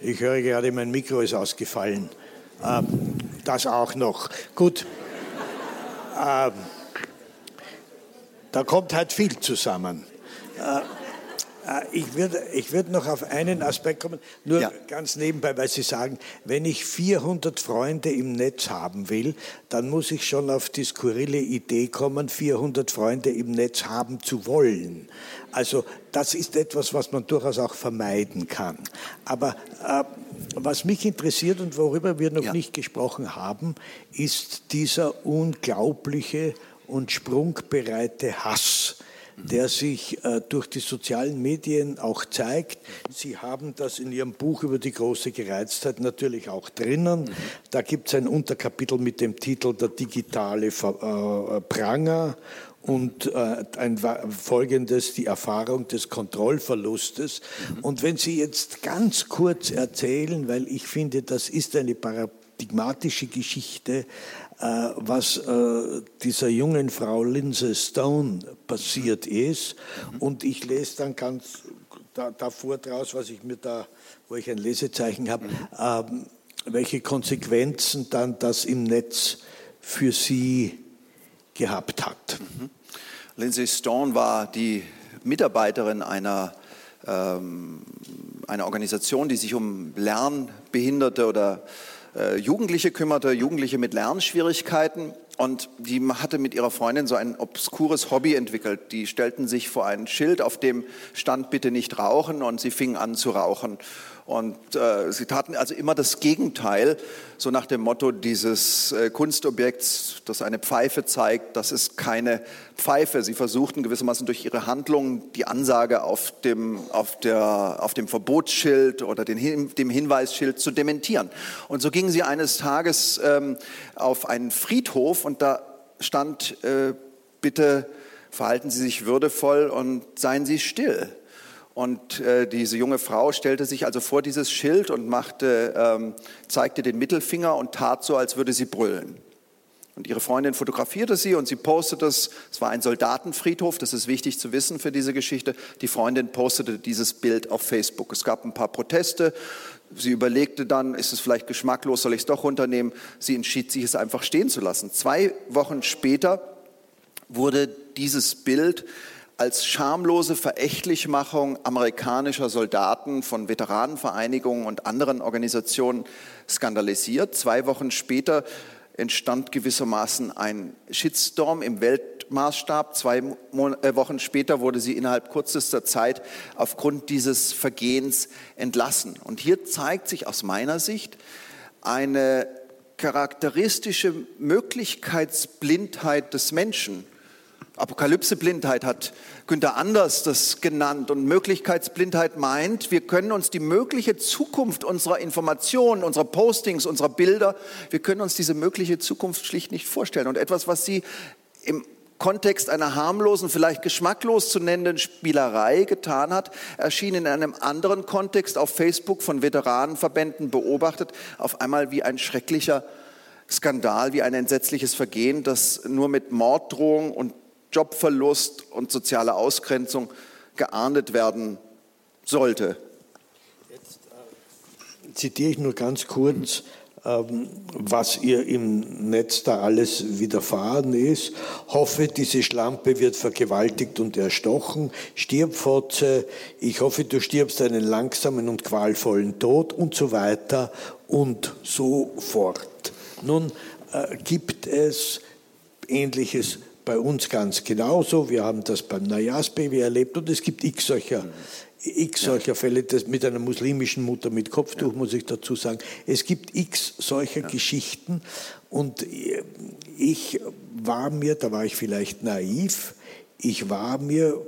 ich höre gerade, mein Mikro ist ausgefallen. Ähm, das auch noch. Gut. Ähm, da kommt halt viel zusammen. Äh, ich würde ich würd noch auf einen Aspekt kommen, nur ja. ganz nebenbei, weil Sie sagen, wenn ich 400 Freunde im Netz haben will, dann muss ich schon auf die skurrile Idee kommen, 400 Freunde im Netz haben zu wollen. Also das ist etwas, was man durchaus auch vermeiden kann. Aber äh, was mich interessiert und worüber wir noch ja. nicht gesprochen haben, ist dieser unglaubliche und sprungbereite Hass, der sich äh, durch die sozialen Medien auch zeigt. Sie haben das in Ihrem Buch über die große Gereiztheit natürlich auch drinnen. Da gibt es ein Unterkapitel mit dem Titel Der digitale Ver äh, Pranger und äh, ein folgendes, die Erfahrung des Kontrollverlustes. Und wenn Sie jetzt ganz kurz erzählen, weil ich finde, das ist eine paradigmatische Geschichte, äh, was äh, dieser jungen Frau Lindsay Stone passiert ist. Und ich lese dann ganz da, davor draus, was ich mir da, wo ich ein Lesezeichen habe, ähm, welche Konsequenzen dann das im Netz für sie gehabt hat. Mhm. Lindsay Stone war die Mitarbeiterin einer, ähm, einer Organisation, die sich um Lernbehinderte oder äh, Jugendliche kümmerte, Jugendliche mit Lernschwierigkeiten. Und die hatte mit ihrer Freundin so ein obskures Hobby entwickelt. Die stellten sich vor ein Schild, auf dem stand bitte nicht rauchen und sie fingen an zu rauchen. Und äh, sie taten also immer das Gegenteil, so nach dem Motto dieses äh, Kunstobjekts, das eine Pfeife zeigt, das ist keine Pfeife. Sie versuchten gewissermaßen durch ihre Handlungen die Ansage auf dem, auf der, auf dem Verbotsschild oder den, dem Hinweisschild zu dementieren. Und so gingen sie eines Tages ähm, auf einen Friedhof und da stand, äh, bitte verhalten Sie sich würdevoll und seien Sie still. Und äh, diese junge Frau stellte sich also vor dieses Schild und machte, ähm, zeigte den Mittelfinger und tat so, als würde sie brüllen. Und ihre Freundin fotografierte sie und sie postete es. Es war ein Soldatenfriedhof, das ist wichtig zu wissen für diese Geschichte. Die Freundin postete dieses Bild auf Facebook. Es gab ein paar Proteste. Sie überlegte dann, ist es vielleicht geschmacklos, soll ich es doch runternehmen? Sie entschied sich, es einfach stehen zu lassen. Zwei Wochen später wurde dieses Bild als schamlose Verächtlichmachung amerikanischer Soldaten von Veteranenvereinigungen und anderen Organisationen skandalisiert. Zwei Wochen später entstand gewissermaßen ein Shitstorm im Weltmaßstab. Zwei äh, Wochen später wurde sie innerhalb kürzester Zeit aufgrund dieses Vergehens entlassen. Und hier zeigt sich aus meiner Sicht eine charakteristische Möglichkeitsblindheit des Menschen Apokalypseblindheit hat Günther Anders das genannt. Und Möglichkeitsblindheit meint, wir können uns die mögliche Zukunft unserer Informationen, unserer Postings, unserer Bilder, wir können uns diese mögliche Zukunft schlicht nicht vorstellen. Und etwas, was Sie im Kontext einer harmlosen, vielleicht geschmacklos zu nennenden Spielerei getan hat, erschien in einem anderen Kontext auf Facebook von Veteranenverbänden beobachtet, auf einmal wie ein schrecklicher Skandal, wie ein entsetzliches Vergehen, das nur mit Morddrohung und Jobverlust und soziale Ausgrenzung geahndet werden sollte. Jetzt äh, zitiere ich nur ganz kurz, ähm, was ihr im Netz da alles widerfahren ist. Hoffe, diese Schlampe wird vergewaltigt und erstochen. Stirb, Fotze. Ich hoffe, du stirbst einen langsamen und qualvollen Tod und so weiter und so fort. Nun äh, gibt es ähnliches bei uns ganz genauso. Wir haben das beim Najas-Baby erlebt und es gibt x solcher, x solcher Fälle, das mit einer muslimischen Mutter mit Kopftuch, muss ich dazu sagen. Es gibt x solcher ja. Geschichten und ich war mir, da war ich vielleicht naiv, ich war mir,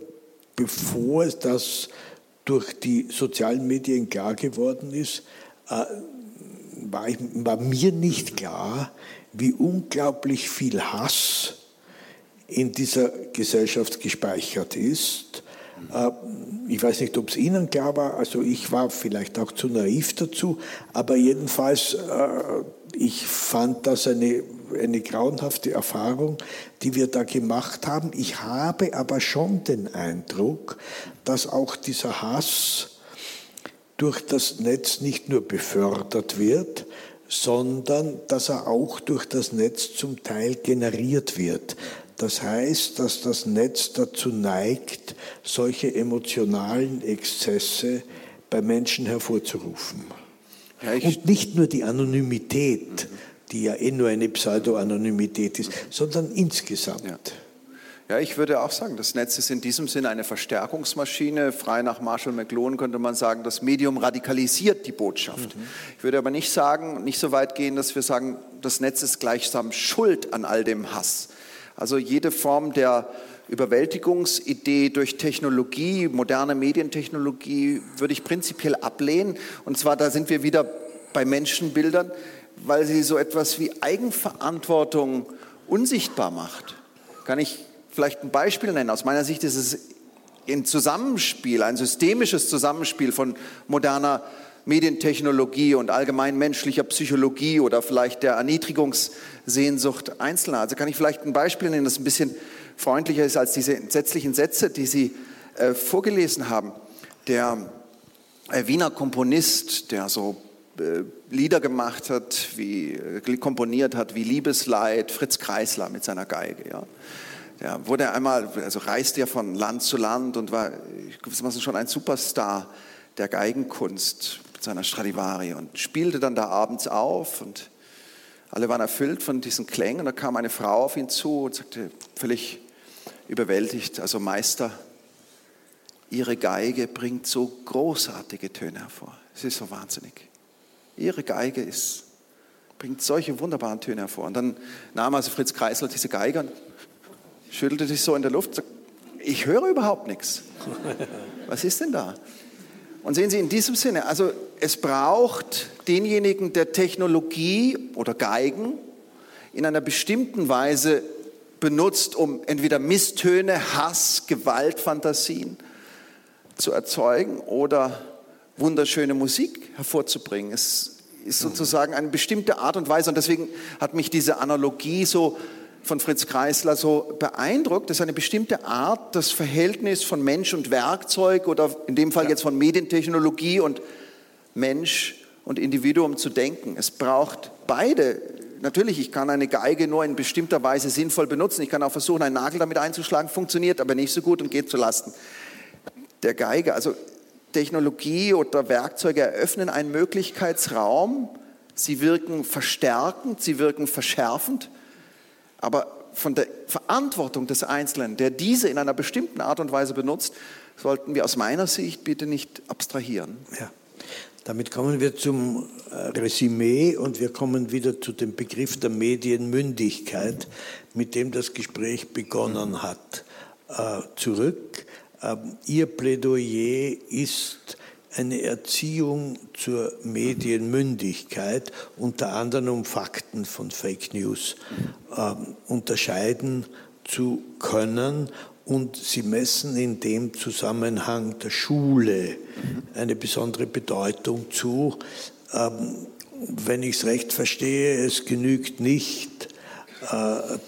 bevor das durch die sozialen Medien klar geworden ist, äh, war, ich, war mir nicht klar, wie unglaublich viel Hass in dieser Gesellschaft gespeichert ist. Äh, ich weiß nicht, ob es Ihnen klar war, also ich war vielleicht auch zu naiv dazu, aber jedenfalls, äh, ich fand das eine, eine grauenhafte Erfahrung, die wir da gemacht haben. Ich habe aber schon den Eindruck, dass auch dieser Hass durch das Netz nicht nur befördert wird, sondern dass er auch durch das Netz zum Teil generiert wird. Das heißt, dass das Netz dazu neigt, solche emotionalen Exzesse bei Menschen hervorzurufen. Ja, Und nicht nur die Anonymität, die ja eh nur eine Pseudo-Anonymität ist, sondern insgesamt. Ja. Ja, ich würde auch sagen, das Netz ist in diesem Sinne eine Verstärkungsmaschine. Frei nach Marshall McLuhan könnte man sagen, das Medium radikalisiert die Botschaft. Mhm. Ich würde aber nicht sagen, nicht so weit gehen, dass wir sagen, das Netz ist gleichsam schuld an all dem Hass. Also jede Form der Überwältigungsidee durch Technologie, moderne Medientechnologie, würde ich prinzipiell ablehnen. Und zwar, da sind wir wieder bei Menschenbildern, weil sie so etwas wie Eigenverantwortung unsichtbar macht. Kann ich vielleicht ein Beispiel nennen? Aus meiner Sicht ist es ein Zusammenspiel, ein systemisches Zusammenspiel von moderner Medientechnologie und allgemein menschlicher Psychologie oder vielleicht der Erniedrigungssehnsucht Einzelner. Also kann ich vielleicht ein Beispiel nennen, das ein bisschen freundlicher ist als diese entsetzlichen Sätze, die Sie äh, vorgelesen haben. Der äh, Wiener Komponist, der so äh, Lieder gemacht hat, wie äh, komponiert hat, wie Liebesleid, Fritz Kreisler mit seiner Geige. Ja. Der wurde einmal, also reiste er von Land zu Land und war gewissermaßen schon ein Superstar der Geigenkunst mit seiner Stradivari und spielte dann da abends auf und alle waren erfüllt von diesen Klängen und da kam eine Frau auf ihn zu und sagte völlig überwältigt, also Meister, ihre Geige bringt so großartige Töne hervor. Es ist so wahnsinnig. Ihre Geige ist, bringt solche wunderbaren Töne hervor. Und dann nahm also Fritz Kreisler diese Geige und schüttelte sich so in der Luft ich höre überhaupt nichts. Was ist denn da? Und sehen Sie, in diesem Sinne, also es braucht denjenigen, der Technologie oder Geigen in einer bestimmten Weise benutzt, um entweder Misstöne, Hass, Gewaltfantasien zu erzeugen oder wunderschöne Musik hervorzubringen. Es ist sozusagen eine bestimmte Art und Weise und deswegen hat mich diese Analogie so von Fritz Kreisler so beeindruckt. Das ist eine bestimmte Art, das Verhältnis von Mensch und Werkzeug oder in dem Fall jetzt von Medientechnologie und Mensch und Individuum zu denken. Es braucht beide. Natürlich, ich kann eine Geige nur in bestimmter Weise sinnvoll benutzen. Ich kann auch versuchen, einen Nagel damit einzuschlagen, funktioniert aber nicht so gut und geht zu Lasten der Geige. Also Technologie oder Werkzeuge eröffnen einen Möglichkeitsraum. Sie wirken verstärkend, sie wirken verschärfend, aber von der Verantwortung des Einzelnen, der diese in einer bestimmten Art und Weise benutzt, sollten wir aus meiner Sicht bitte nicht abstrahieren. Ja. Damit kommen wir zum äh, Resümee und wir kommen wieder zu dem Begriff der Medienmündigkeit, mit dem das Gespräch begonnen hat, äh, zurück. Ähm, Ihr Plädoyer ist eine Erziehung zur Medienmündigkeit, unter anderem um Fakten von Fake News äh, unterscheiden zu können. Und Sie messen in dem Zusammenhang der Schule eine besondere Bedeutung zu. Ähm, wenn ich es recht verstehe, es genügt nicht,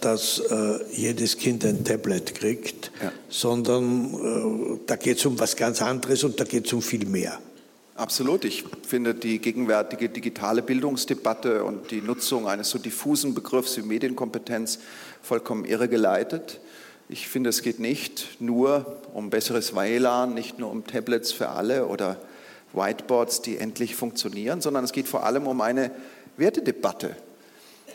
dass äh, jedes Kind ein Tablet kriegt, ja. sondern äh, da geht es um was ganz anderes und da geht es um viel mehr. Absolut. Ich finde die gegenwärtige digitale Bildungsdebatte und die Nutzung eines so diffusen Begriffs wie Medienkompetenz vollkommen irregeleitet. Ich finde, es geht nicht nur um besseres WLAN, nicht nur um Tablets für alle oder Whiteboards, die endlich funktionieren, sondern es geht vor allem um eine Wertedebatte.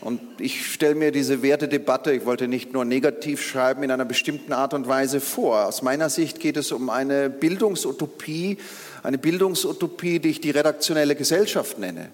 Und ich stelle mir diese Wertedebatte, ich wollte nicht nur negativ schreiben, in einer bestimmten Art und Weise vor. Aus meiner Sicht geht es um eine Bildungsutopie, eine Bildungsutopie, die ich die redaktionelle Gesellschaft nenne.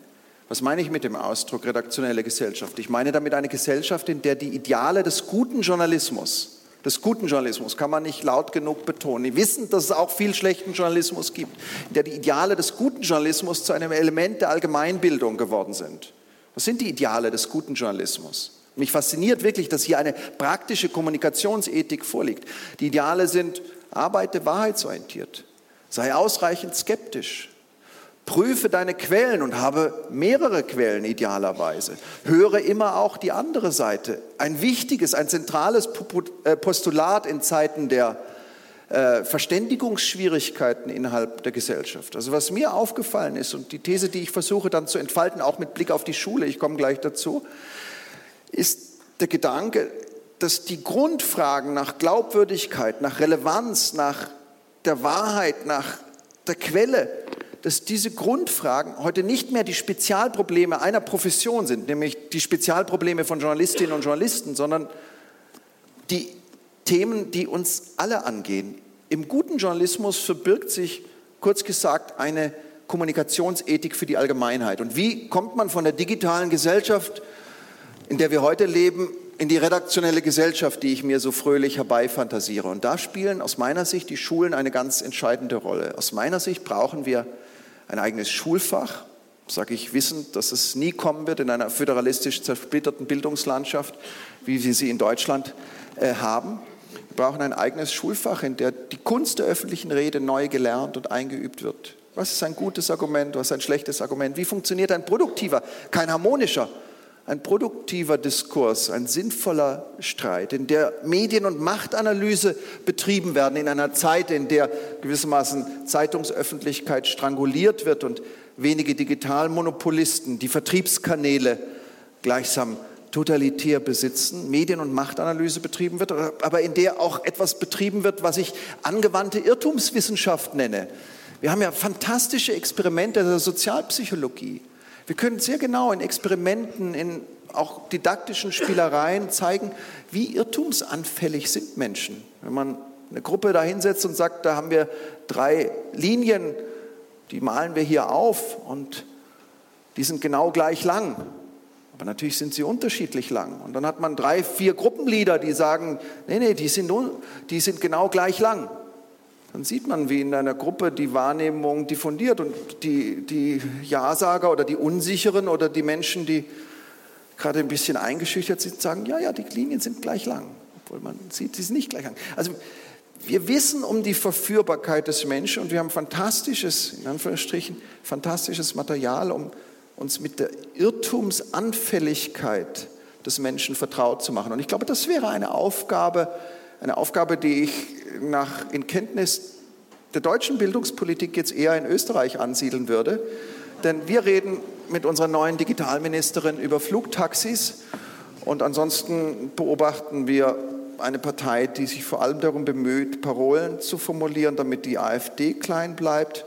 Was meine ich mit dem Ausdruck redaktionelle Gesellschaft? Ich meine damit eine Gesellschaft, in der die Ideale des guten Journalismus, des guten Journalismus kann man nicht laut genug betonen. Wir wissen, dass es auch viel schlechten Journalismus gibt, in der die Ideale des guten Journalismus zu einem Element der Allgemeinbildung geworden sind. Was sind die Ideale des guten Journalismus? Mich fasziniert wirklich, dass hier eine praktische Kommunikationsethik vorliegt. Die Ideale sind, arbeite wahrheitsorientiert, sei ausreichend skeptisch, prüfe deine Quellen und habe mehrere Quellen idealerweise. Höre immer auch die andere Seite. Ein wichtiges, ein zentrales äh, Postulat in Zeiten der äh, Verständigungsschwierigkeiten innerhalb der Gesellschaft. Also was mir aufgefallen ist und die These, die ich versuche dann zu entfalten, auch mit Blick auf die Schule, ich komme gleich dazu, ist der Gedanke, dass die Grundfragen nach Glaubwürdigkeit, nach Relevanz, nach der Wahrheit, nach der Quelle, dass diese Grundfragen heute nicht mehr die Spezialprobleme einer Profession sind, nämlich die Spezialprobleme von Journalistinnen und Journalisten, sondern die Themen, die uns alle angehen. Im guten Journalismus verbirgt sich, kurz gesagt, eine Kommunikationsethik für die Allgemeinheit. Und wie kommt man von der digitalen Gesellschaft, in der wir heute leben, in die redaktionelle Gesellschaft, die ich mir so fröhlich herbeifantasiere? Und da spielen aus meiner Sicht die Schulen eine ganz entscheidende Rolle. Aus meiner Sicht brauchen wir ein eigenes Schulfach, sage ich wissend, dass es nie kommen wird in einer föderalistisch zersplitterten Bildungslandschaft, wie wir sie in Deutschland äh, haben. Wir brauchen ein eigenes Schulfach, in dem die Kunst der öffentlichen Rede neu gelernt und eingeübt wird. Was ist ein gutes Argument, was ist ein schlechtes Argument? Wie funktioniert ein produktiver, kein harmonischer, ein produktiver Diskurs, ein sinnvoller Streit, in der Medien- und Machtanalyse betrieben werden, in einer Zeit, in der gewissermaßen Zeitungsöffentlichkeit stranguliert wird und wenige Digitalmonopolisten die Vertriebskanäle gleichsam totalitär besitzen, Medien- und Machtanalyse betrieben wird, aber in der auch etwas betrieben wird, was ich angewandte Irrtumswissenschaft nenne. Wir haben ja fantastische Experimente der Sozialpsychologie. Wir können sehr genau in Experimenten, in auch didaktischen Spielereien zeigen, wie irrtumsanfällig sind Menschen. Wenn man eine Gruppe da hinsetzt und sagt, da haben wir drei Linien, die malen wir hier auf und die sind genau gleich lang. Aber natürlich sind sie unterschiedlich lang. Und dann hat man drei, vier Gruppenlieder, die sagen, nee, nee, die sind, die sind genau gleich lang. Dann sieht man, wie in einer Gruppe die Wahrnehmung diffundiert und die, die Ja-Sager oder die Unsicheren oder die Menschen, die gerade ein bisschen eingeschüchtert sind, sagen, ja, ja, die Linien sind gleich lang, obwohl man sieht, sie sind nicht gleich lang. Also wir wissen um die Verführbarkeit des Menschen und wir haben fantastisches, in Anführungsstrichen, fantastisches Material, um uns mit der Irrtumsanfälligkeit des Menschen vertraut zu machen. Und ich glaube, das wäre eine Aufgabe, eine Aufgabe, die ich nach, in Kenntnis der deutschen Bildungspolitik jetzt eher in Österreich ansiedeln würde. Denn wir reden mit unserer neuen Digitalministerin über Flugtaxis und ansonsten beobachten wir eine Partei, die sich vor allem darum bemüht, Parolen zu formulieren, damit die AfD klein bleibt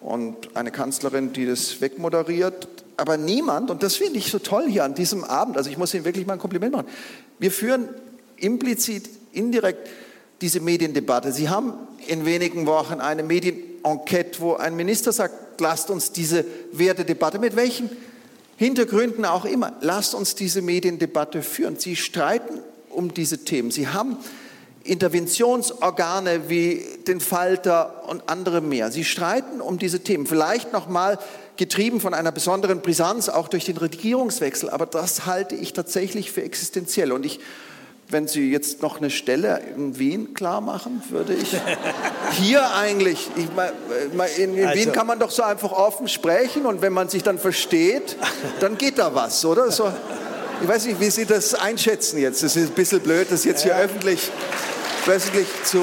und eine Kanzlerin, die das wegmoderiert. Aber niemand, und das finde ich so toll hier an diesem Abend, also ich muss Ihnen wirklich mal ein Kompliment machen, wir führen implizit, indirekt diese Mediendebatte. Sie haben in wenigen Wochen eine Medienenquete, wo ein Minister sagt, lasst uns diese Wertedebatte, mit welchen Hintergründen auch immer, lasst uns diese Mediendebatte führen. Sie streiten um diese Themen. Sie haben Interventionsorgane wie den Falter und andere mehr. Sie streiten um diese Themen. Vielleicht noch mal getrieben von einer besonderen Brisanz, auch durch den Regierungswechsel. Aber das halte ich tatsächlich für existenziell. Und ich wenn Sie jetzt noch eine Stelle in Wien klar machen, würde ich hier eigentlich, ich, in, in also, Wien kann man doch so einfach offen sprechen und wenn man sich dann versteht, dann geht da was, oder? So, ich weiß nicht, wie Sie das einschätzen jetzt. Das ist ein bisschen blöd, das jetzt hier ja. öffentlich, öffentlich zu.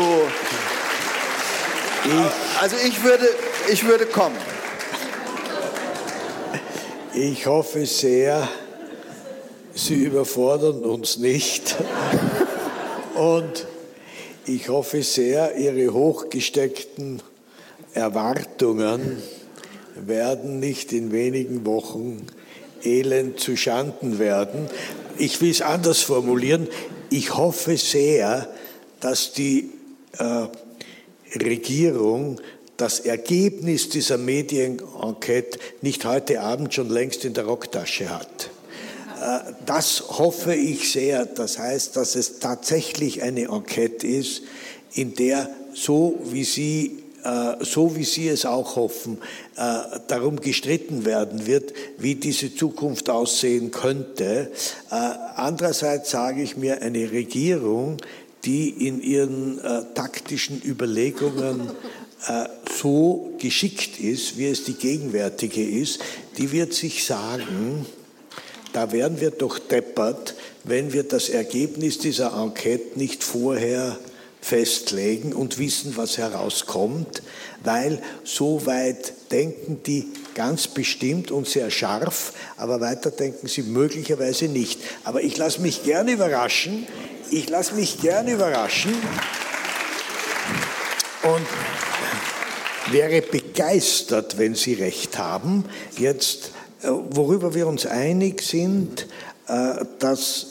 Ich, also ich würde, ich würde kommen. Ich hoffe sehr, Sie überfordern uns nicht. Und ich hoffe sehr, Ihre hochgesteckten Erwartungen werden nicht in wenigen Wochen elend zu Schanden werden. Ich will es anders formulieren. Ich hoffe sehr, dass die äh, Regierung das Ergebnis dieser Medienenquete nicht heute Abend schon längst in der Rocktasche hat. Äh, das hoffe ich sehr. Das heißt, dass es tatsächlich eine Enquete ist, in der so wie Sie äh, so wie Sie es auch hoffen, äh, darum gestritten werden wird, wie diese Zukunft aussehen könnte. Andererseits sage ich mir, eine Regierung, die in ihren taktischen Überlegungen so geschickt ist, wie es die gegenwärtige ist, die wird sich sagen, da wären wir doch deppert, wenn wir das Ergebnis dieser Enquete nicht vorher festlegen und wissen, was herauskommt, weil so weit denken die ganz bestimmt und sehr scharf, aber weiter denken sie möglicherweise nicht. Aber ich lasse mich gerne überraschen. Ich lasse mich gerne überraschen und wäre begeistert, wenn Sie recht haben. Jetzt äh, worüber wir uns einig sind, äh, dass,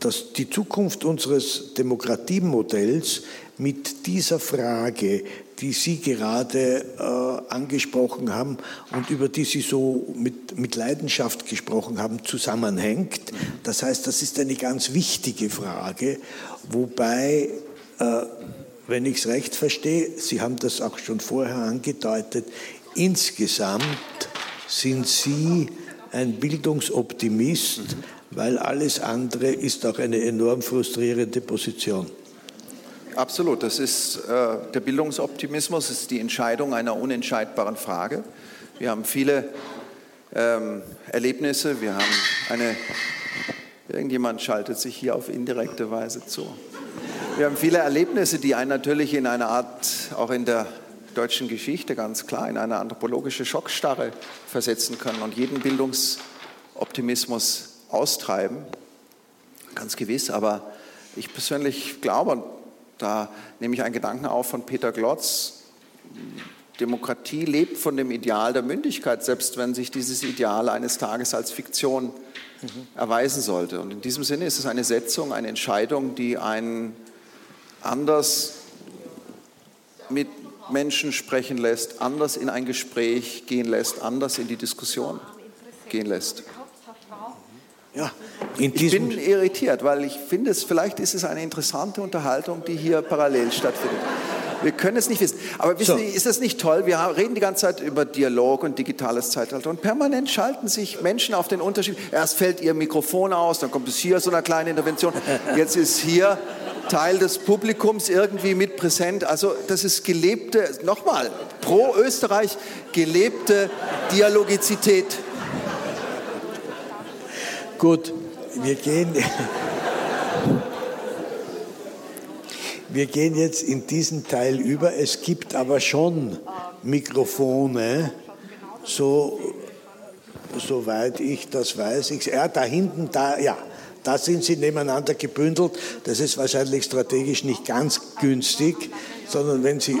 dass die Zukunft unseres Demokratiemodells mit dieser Frage, die Sie gerade äh, angesprochen haben und über die Sie so mit, mit Leidenschaft gesprochen haben, zusammenhängt. Das heißt, das ist eine ganz wichtige Frage, wobei, äh, wenn ich es recht verstehe, Sie haben das auch schon vorher angedeutet, insgesamt sind Sie ein Bildungsoptimist, weil alles andere ist auch eine enorm frustrierende Position. Absolut, das ist äh, der Bildungsoptimismus, ist die Entscheidung einer unentscheidbaren Frage. Wir haben viele ähm, Erlebnisse, wir haben eine, irgendjemand schaltet sich hier auf indirekte Weise zu. Wir haben viele Erlebnisse, die einen natürlich in einer Art, auch in der deutschen Geschichte ganz klar in eine anthropologische Schockstarre versetzen können und jeden Bildungsoptimismus austreiben. Ganz gewiss, aber ich persönlich glaube, da nehme ich einen Gedanken auf von Peter Glotz, Demokratie lebt von dem Ideal der Mündigkeit, selbst wenn sich dieses Ideal eines Tages als Fiktion mhm. erweisen sollte. Und in diesem Sinne ist es eine Setzung, eine Entscheidung, die einen anders mit Menschen sprechen lässt, anders in ein Gespräch gehen lässt, anders in die Diskussion gehen lässt. Ja, ich bin irritiert, weil ich finde, es, vielleicht ist es eine interessante Unterhaltung, die hier parallel stattfindet. Wir können es nicht wissen. Aber wissen so. Sie, ist das nicht toll? Wir reden die ganze Zeit über Dialog und digitales Zeitalter und permanent schalten sich Menschen auf den Unterschied. Erst fällt ihr Mikrofon aus, dann kommt es hier so eine kleine Intervention. Jetzt ist hier Teil des Publikums irgendwie mit präsent. Also das ist gelebte, nochmal, pro Österreich gelebte Dialogizität. Gut, wir gehen, wir gehen jetzt in diesen Teil über. Es gibt aber schon Mikrofone, so, soweit ich das weiß. Ich, ja, da hinten, da, ja, da sind sie nebeneinander gebündelt. Das ist wahrscheinlich strategisch nicht ganz günstig, sondern wenn sie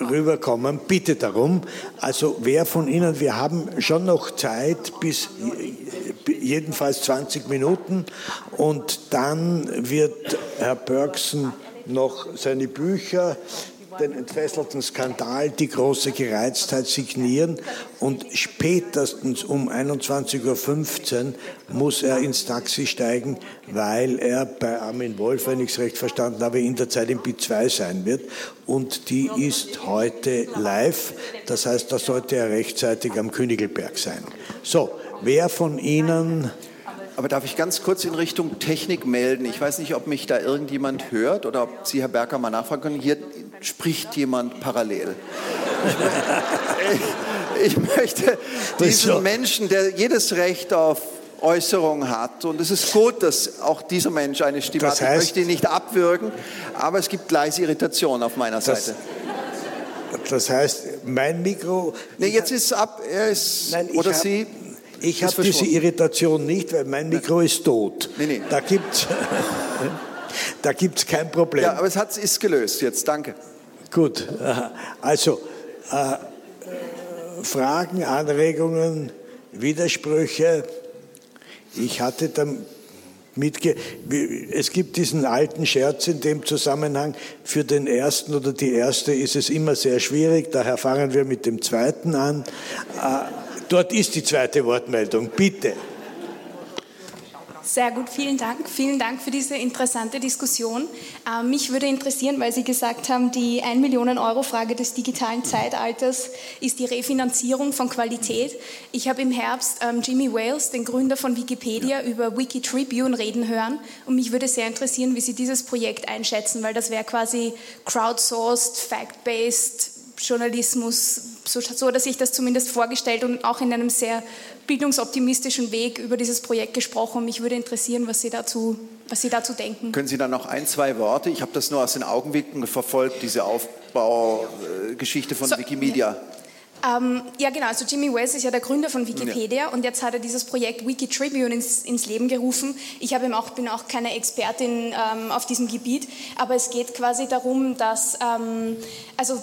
rüberkommen, bitte darum. Also wer von Ihnen, wir haben schon noch Zeit bis jedenfalls 20 Minuten und dann wird Herr Bergson noch seine Bücher den entfesselten Skandal, die große Gereiztheit signieren und spätestens um 21.15 Uhr muss er ins Taxi steigen, weil er bei Armin Wolf, wenn ich es recht verstanden habe, in der Zeit im B2 sein wird und die ist heute live, das heißt, da sollte er rechtzeitig am Königelberg sein. So, wer von Ihnen aber darf ich ganz kurz in Richtung Technik melden? Ich weiß nicht, ob mich da irgendjemand hört oder ob Sie, Herr Berger, mal nachfragen können. Hier spricht jemand parallel. Ich, möchte diesen Menschen, der jedes Recht auf Äußerung hat. Und es ist gut, dass auch dieser Mensch eine Stimme das hat. Ich möchte ihn nicht abwürgen, aber es gibt leise Irritation auf meiner Seite. Das heißt, mein Mikro. Nee, jetzt ist es ab. Er ist, nein, oder hab, Sie. Ich habe diese Irritation nicht, weil mein Mikro ist tot. Nee, nee. Da gibt da gibt's kein Problem. Ja, aber es hat, ist gelöst jetzt. Danke. Gut. Also, äh, Fragen, Anregungen, Widersprüche. Ich hatte dann mitge es gibt diesen alten Scherz in dem Zusammenhang, für den ersten oder die erste ist es immer sehr schwierig, daher fangen wir mit dem zweiten an. Äh, Dort ist die zweite Wortmeldung. Bitte. Sehr gut, vielen Dank. Vielen Dank für diese interessante Diskussion. Ähm, mich würde interessieren, weil Sie gesagt haben, die 1 Millionen Euro Frage des digitalen Zeitalters ist die Refinanzierung von Qualität. Ich habe im Herbst ähm, Jimmy Wales, den Gründer von Wikipedia, ja. über Wikitribune reden hören und mich würde sehr interessieren, wie Sie dieses Projekt einschätzen, weil das wäre quasi crowdsourced, fact-based Journalismus, so, so hat er sich das zumindest vorgestellt und auch in einem sehr bildungsoptimistischen Weg über dieses Projekt gesprochen. Mich würde interessieren, was Sie dazu, was Sie dazu denken. Können Sie da noch ein, zwei Worte? Ich habe das nur aus den Augenblicken verfolgt, diese Aufbaugeschichte von so, Wikimedia. Ja. Ähm, ja, genau. Also Jimmy Wales ist ja der Gründer von Wikipedia ja. und jetzt hat er dieses Projekt Wikitribune ins, ins Leben gerufen. Ich auch, bin auch keine Expertin ähm, auf diesem Gebiet, aber es geht quasi darum, dass ähm, also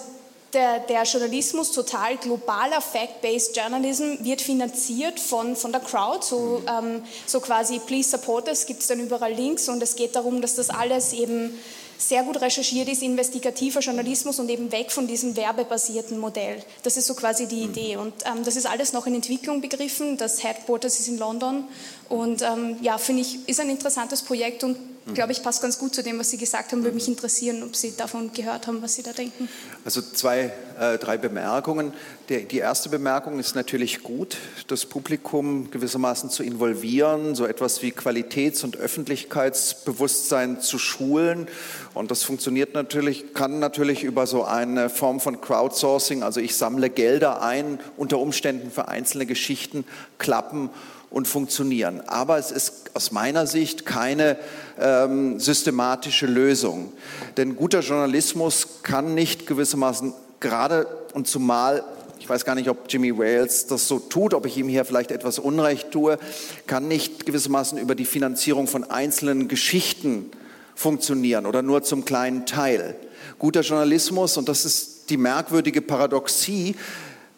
der, der, Journalismus, total globaler Fact-Based Journalism, wird finanziert von, von der Crowd, so, ähm, so quasi Please Support Us, gibt es dann überall Links und es geht darum, dass das alles eben sehr gut recherchiert ist, investigativer Journalismus und eben weg von diesem werbebasierten Modell. Das ist so quasi die Idee. Und ähm, das ist alles noch in Entwicklung begriffen. Das Headquarters ist in London. Und ähm, ja, finde ich, ist ein interessantes Projekt und Mhm. Glaube ich, passt ganz gut zu dem, was Sie gesagt haben. Würde mich interessieren, ob Sie davon gehört haben, was Sie da denken. Also zwei, äh, drei Bemerkungen. Die, die erste Bemerkung ist natürlich gut, das Publikum gewissermaßen zu involvieren, so etwas wie Qualitäts- und Öffentlichkeitsbewusstsein zu schulen. Und das funktioniert natürlich, kann natürlich über so eine Form von Crowdsourcing, also ich sammle Gelder ein, unter Umständen für einzelne Geschichten klappen und funktionieren. Aber es ist aus meiner Sicht keine ähm, systematische Lösung. Denn guter Journalismus kann nicht gewissermaßen gerade und zumal ich weiß gar nicht, ob Jimmy Wales das so tut, ob ich ihm hier vielleicht etwas Unrecht tue, kann nicht gewissermaßen über die Finanzierung von einzelnen Geschichten funktionieren oder nur zum kleinen Teil. Guter Journalismus, und das ist die merkwürdige Paradoxie,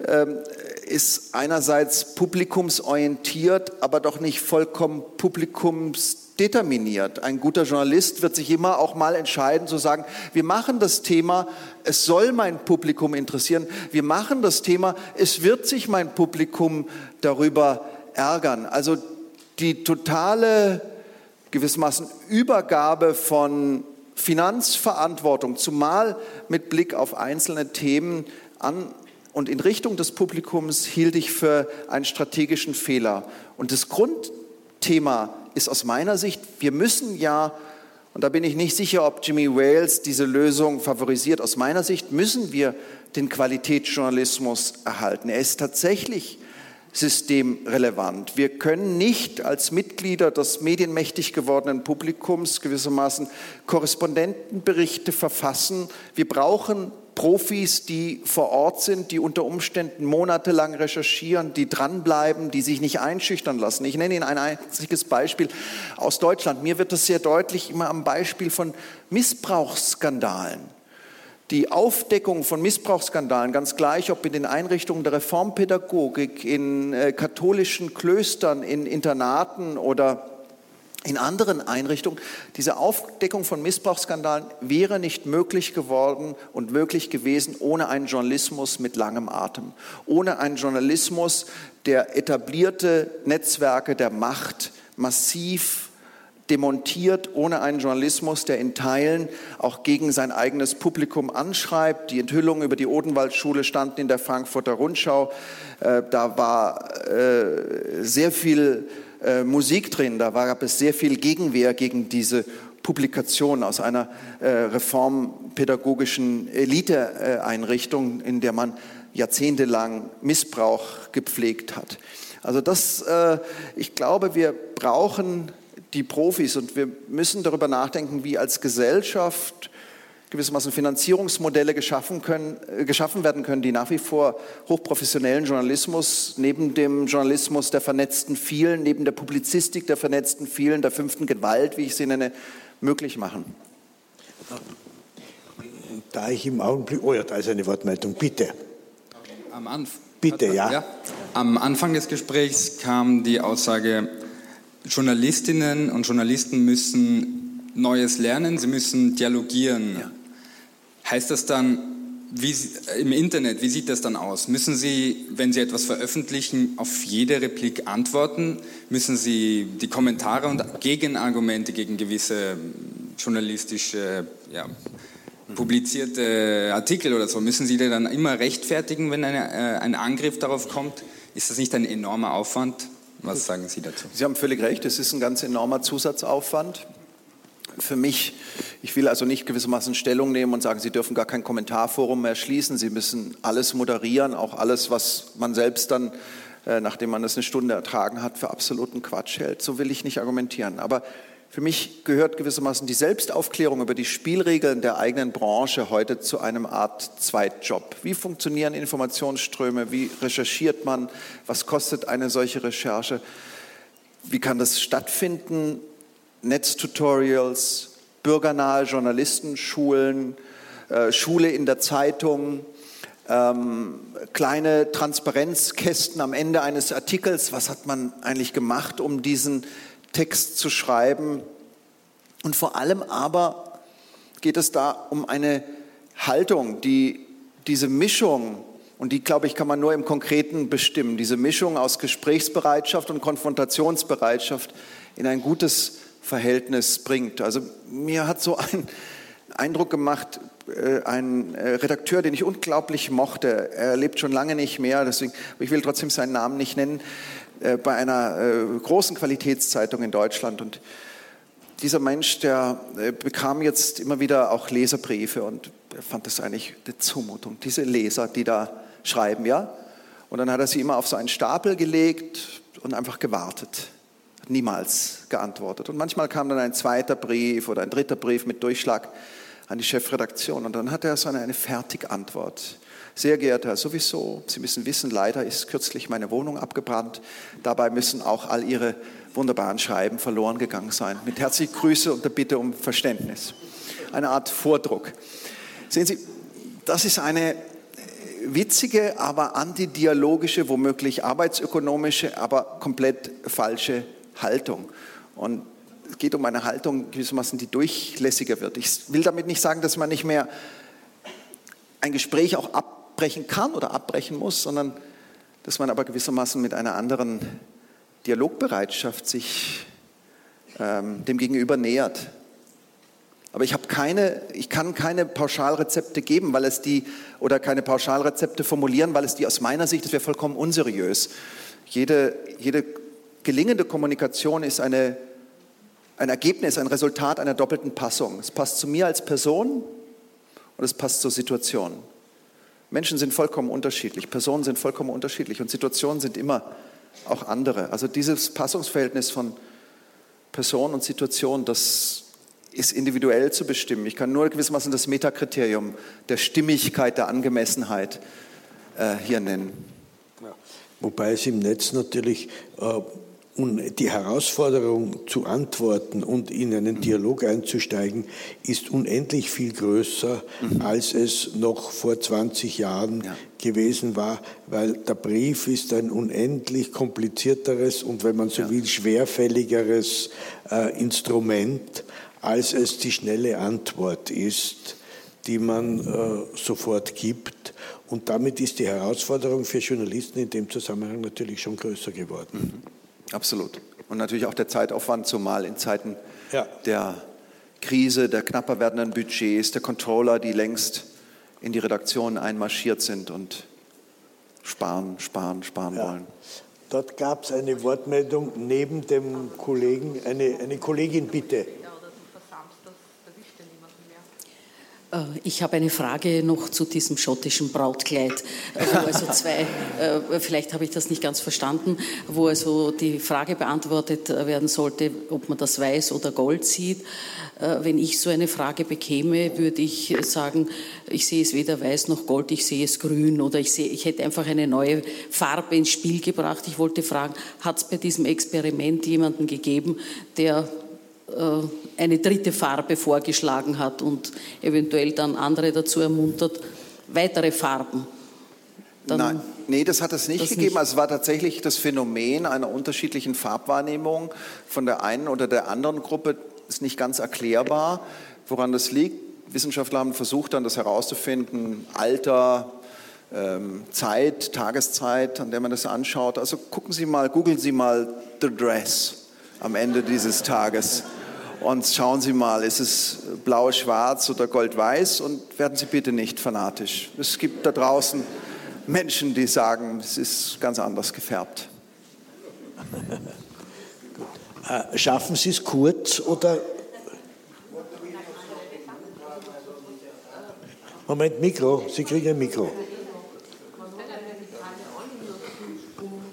ähm, ist einerseits publikumsorientiert, aber doch nicht vollkommen publikumsdeterminiert. Ein guter Journalist wird sich immer auch mal entscheiden zu sagen, wir machen das Thema, es soll mein Publikum interessieren, wir machen das Thema, es wird sich mein Publikum darüber ärgern. Also die totale gewissermaßen Übergabe von Finanzverantwortung, zumal mit Blick auf einzelne Themen an und in Richtung des Publikums hielt ich für einen strategischen Fehler. Und das Grundthema ist aus meiner Sicht, wir müssen ja, und da bin ich nicht sicher, ob Jimmy Wales diese Lösung favorisiert, aus meiner Sicht müssen wir den Qualitätsjournalismus erhalten. Er ist tatsächlich systemrelevant. Wir können nicht als Mitglieder des medienmächtig gewordenen Publikums gewissermaßen Korrespondentenberichte verfassen. Wir brauchen Profis, die vor Ort sind, die unter Umständen monatelang recherchieren, die dranbleiben, die sich nicht einschüchtern lassen. Ich nenne Ihnen ein einziges Beispiel aus Deutschland. Mir wird das sehr deutlich immer am Beispiel von Missbrauchsskandalen die Aufdeckung von Missbrauchsskandalen, ganz gleich, ob in den Einrichtungen der Reformpädagogik, in äh, katholischen Klöstern, in Internaten oder in anderen Einrichtungen, diese Aufdeckung von Missbrauchsskandalen wäre nicht möglich geworden und möglich gewesen ohne einen Journalismus mit langem Atem, ohne einen Journalismus, der etablierte Netzwerke der Macht massiv demontiert, ohne einen Journalismus, der in Teilen auch gegen sein eigenes Publikum anschreibt. Die Enthüllungen über die Odenwaldschule standen in der Frankfurter Rundschau. Äh, da war äh, sehr viel äh, Musik drin, da gab es sehr viel Gegenwehr gegen diese Publikation aus einer reformpädagogischen Eliteeinrichtung, in der man jahrzehntelang Missbrauch gepflegt hat. Also das, ich glaube, wir brauchen die Profis und wir müssen darüber nachdenken, wie als Gesellschaft gewissermaßen Finanzierungsmodelle geschaffen, können, äh, geschaffen werden können, die nach wie vor hochprofessionellen Journalismus neben dem Journalismus der vernetzten vielen, neben der Publizistik der vernetzten vielen, der fünften Gewalt, wie ich sie nenne, möglich machen. Da ich im Augenblick, oh ja, da ist eine Wortmeldung, bitte. Am Anfang. Bitte, ja. ja. Am Anfang des Gesprächs kam die Aussage, Journalistinnen und Journalisten müssen Neues lernen, sie müssen dialogieren. Ja. Heißt das dann, wie, im Internet, wie sieht das dann aus? Müssen Sie, wenn Sie etwas veröffentlichen, auf jede Replik antworten? Müssen Sie die Kommentare und Gegenargumente gegen gewisse journalistische, ja, publizierte Artikel oder so, müssen Sie die dann immer rechtfertigen, wenn eine, äh, ein Angriff darauf kommt? Ist das nicht ein enormer Aufwand? Was sagen Sie dazu? Sie haben völlig recht, es ist ein ganz enormer Zusatzaufwand. Für mich, ich will also nicht gewissermaßen Stellung nehmen und sagen, Sie dürfen gar kein Kommentarforum mehr schließen. Sie müssen alles moderieren, auch alles, was man selbst dann, äh, nachdem man das eine Stunde ertragen hat, für absoluten Quatsch hält. So will ich nicht argumentieren. Aber für mich gehört gewissermaßen die Selbstaufklärung über die Spielregeln der eigenen Branche heute zu einem Art Zweitjob. Wie funktionieren Informationsströme? Wie recherchiert man? Was kostet eine solche Recherche? Wie kann das stattfinden? Netztutorials, bürgernahe Journalistenschulen, äh, Schule in der Zeitung, ähm, kleine Transparenzkästen am Ende eines Artikels. Was hat man eigentlich gemacht, um diesen Text zu schreiben. Und vor allem aber geht es da um eine Haltung, die diese Mischung, und die, glaube ich, kann man nur im Konkreten bestimmen, diese Mischung aus Gesprächsbereitschaft und Konfrontationsbereitschaft in ein gutes Verhältnis bringt. Also mir hat so ein Eindruck gemacht, äh, ein äh, Redakteur, den ich unglaublich mochte, er lebt schon lange nicht mehr, deswegen, ich will trotzdem seinen Namen nicht nennen, äh, bei einer großen Qualitätszeitung in Deutschland. Und dieser Mensch, der bekam jetzt immer wieder auch Leserbriefe und er fand das eigentlich eine Zumutung. Diese Leser, die da schreiben, ja. Und dann hat er sie immer auf so einen Stapel gelegt und einfach gewartet. Niemals geantwortet. Und manchmal kam dann ein zweiter Brief oder ein dritter Brief mit Durchschlag an die Chefredaktion. Und dann hat er so eine, eine Fertigantwort. Sehr geehrter Herr, sowieso, Sie müssen wissen, leider ist kürzlich meine Wohnung abgebrannt. Dabei müssen auch all Ihre wunderbaren Schreiben verloren gegangen sein. Mit herzlichen Grüße und der Bitte um Verständnis. Eine Art Vordruck. Sehen Sie, das ist eine witzige, aber antidialogische, womöglich arbeitsökonomische, aber komplett falsche Haltung. Und es geht um eine Haltung gewissermaßen, die durchlässiger wird. Ich will damit nicht sagen, dass man nicht mehr ein Gespräch auch abbrechen kann oder abbrechen muss, sondern dass man aber gewissermaßen mit einer anderen Dialogbereitschaft sich ähm, dem Gegenüber nähert. Aber ich keine, ich kann keine Pauschalrezepte geben, weil es die oder keine Pauschalrezepte formulieren, weil es die aus meiner Sicht, das wäre vollkommen unseriös. Jede, jede gelingende Kommunikation ist eine, ein Ergebnis, ein Resultat einer doppelten Passung. Es passt zu mir als Person und es passt zur Situation. Menschen sind vollkommen unterschiedlich, Personen sind vollkommen unterschiedlich und Situationen sind immer auch andere. Also dieses Passungsverhältnis von Person und Situation, das ist individuell zu bestimmen. Ich kann nur gewissermaßen das Metakriterium der Stimmigkeit, der Angemessenheit äh, hier nennen. Ja. Wobei es im Netz natürlich äh, die Herausforderung zu antworten und in einen Dialog einzusteigen, ist unendlich viel größer, mhm. als es noch vor 20 Jahren ja. gewesen war, weil der Brief ist ein unendlich komplizierteres und, wenn man so ja. will, schwerfälligeres äh, Instrument, als es die schnelle Antwort ist, die man äh, sofort gibt. Und damit ist die Herausforderung für Journalisten in dem Zusammenhang natürlich schon größer geworden. Mhm. Absolut. Und natürlich auch der Zeitaufwand, zumal in Zeiten ja. der Krise, der knapper werdenden Budgets, der Controller, die längst in die Redaktion einmarschiert sind und sparen, sparen, sparen ja. wollen. Dort gab es eine Wortmeldung neben dem Kollegen, eine, eine Kollegin bitte. Äh, ich habe eine Frage noch zu diesem schottischen Brautkleid, äh, wo also zwei, äh, vielleicht habe ich das nicht ganz verstanden, wo also die Frage beantwortet werden sollte, ob man das weiß oder Gold sieht. Wenn ich so eine Frage bekäme, würde ich sagen, ich sehe es weder weiß noch Gold, ich sehe es grün oder ich, sehe, ich hätte einfach eine neue Farbe ins Spiel gebracht. Ich wollte fragen, hat es bei diesem Experiment jemanden gegeben, der äh, eine dritte Farbe vorgeschlagen hat und eventuell dann andere dazu ermuntert, weitere Farben. Dann Nein, nee, das hat es nicht gegeben. Nicht. Also es war tatsächlich das Phänomen einer unterschiedlichen Farbwahrnehmung von der einen oder der anderen Gruppe ist nicht ganz erklärbar, woran das liegt. Wissenschaftler haben versucht, dann das herauszufinden, Alter, ähm, Zeit, Tageszeit, an der man das anschaut. Also gucken Sie mal, googeln Sie mal The Dress am Ende dieses Tages. Und schauen Sie mal, ist es blau-schwarz oder gold-weiß und werden Sie bitte nicht fanatisch. Es gibt da draußen Menschen, die sagen, es ist ganz anders gefärbt. Äh, schaffen Sie es kurz oder? Moment, Mikro, Sie kriegen ein Mikro.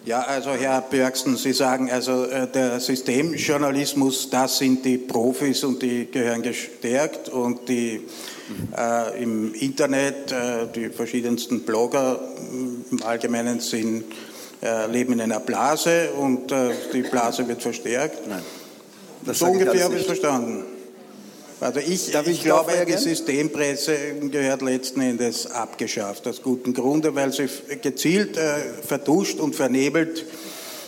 Ja, also Herr Björksen, Sie sagen also, äh, der Systemjournalismus, das sind die Profis und die gehören gestärkt und die äh, im Internet, äh, die verschiedensten Blogger äh, im Allgemeinen sind, äh, leben in einer Blase und äh, die Blase wird verstärkt. Nein. So ungefähr habe ich verstanden. Also ich, ich, ich glaube, die Systempresse gehört letzten Endes abgeschafft, aus gutem Grunde, weil sie gezielt äh, verduscht und vernebelt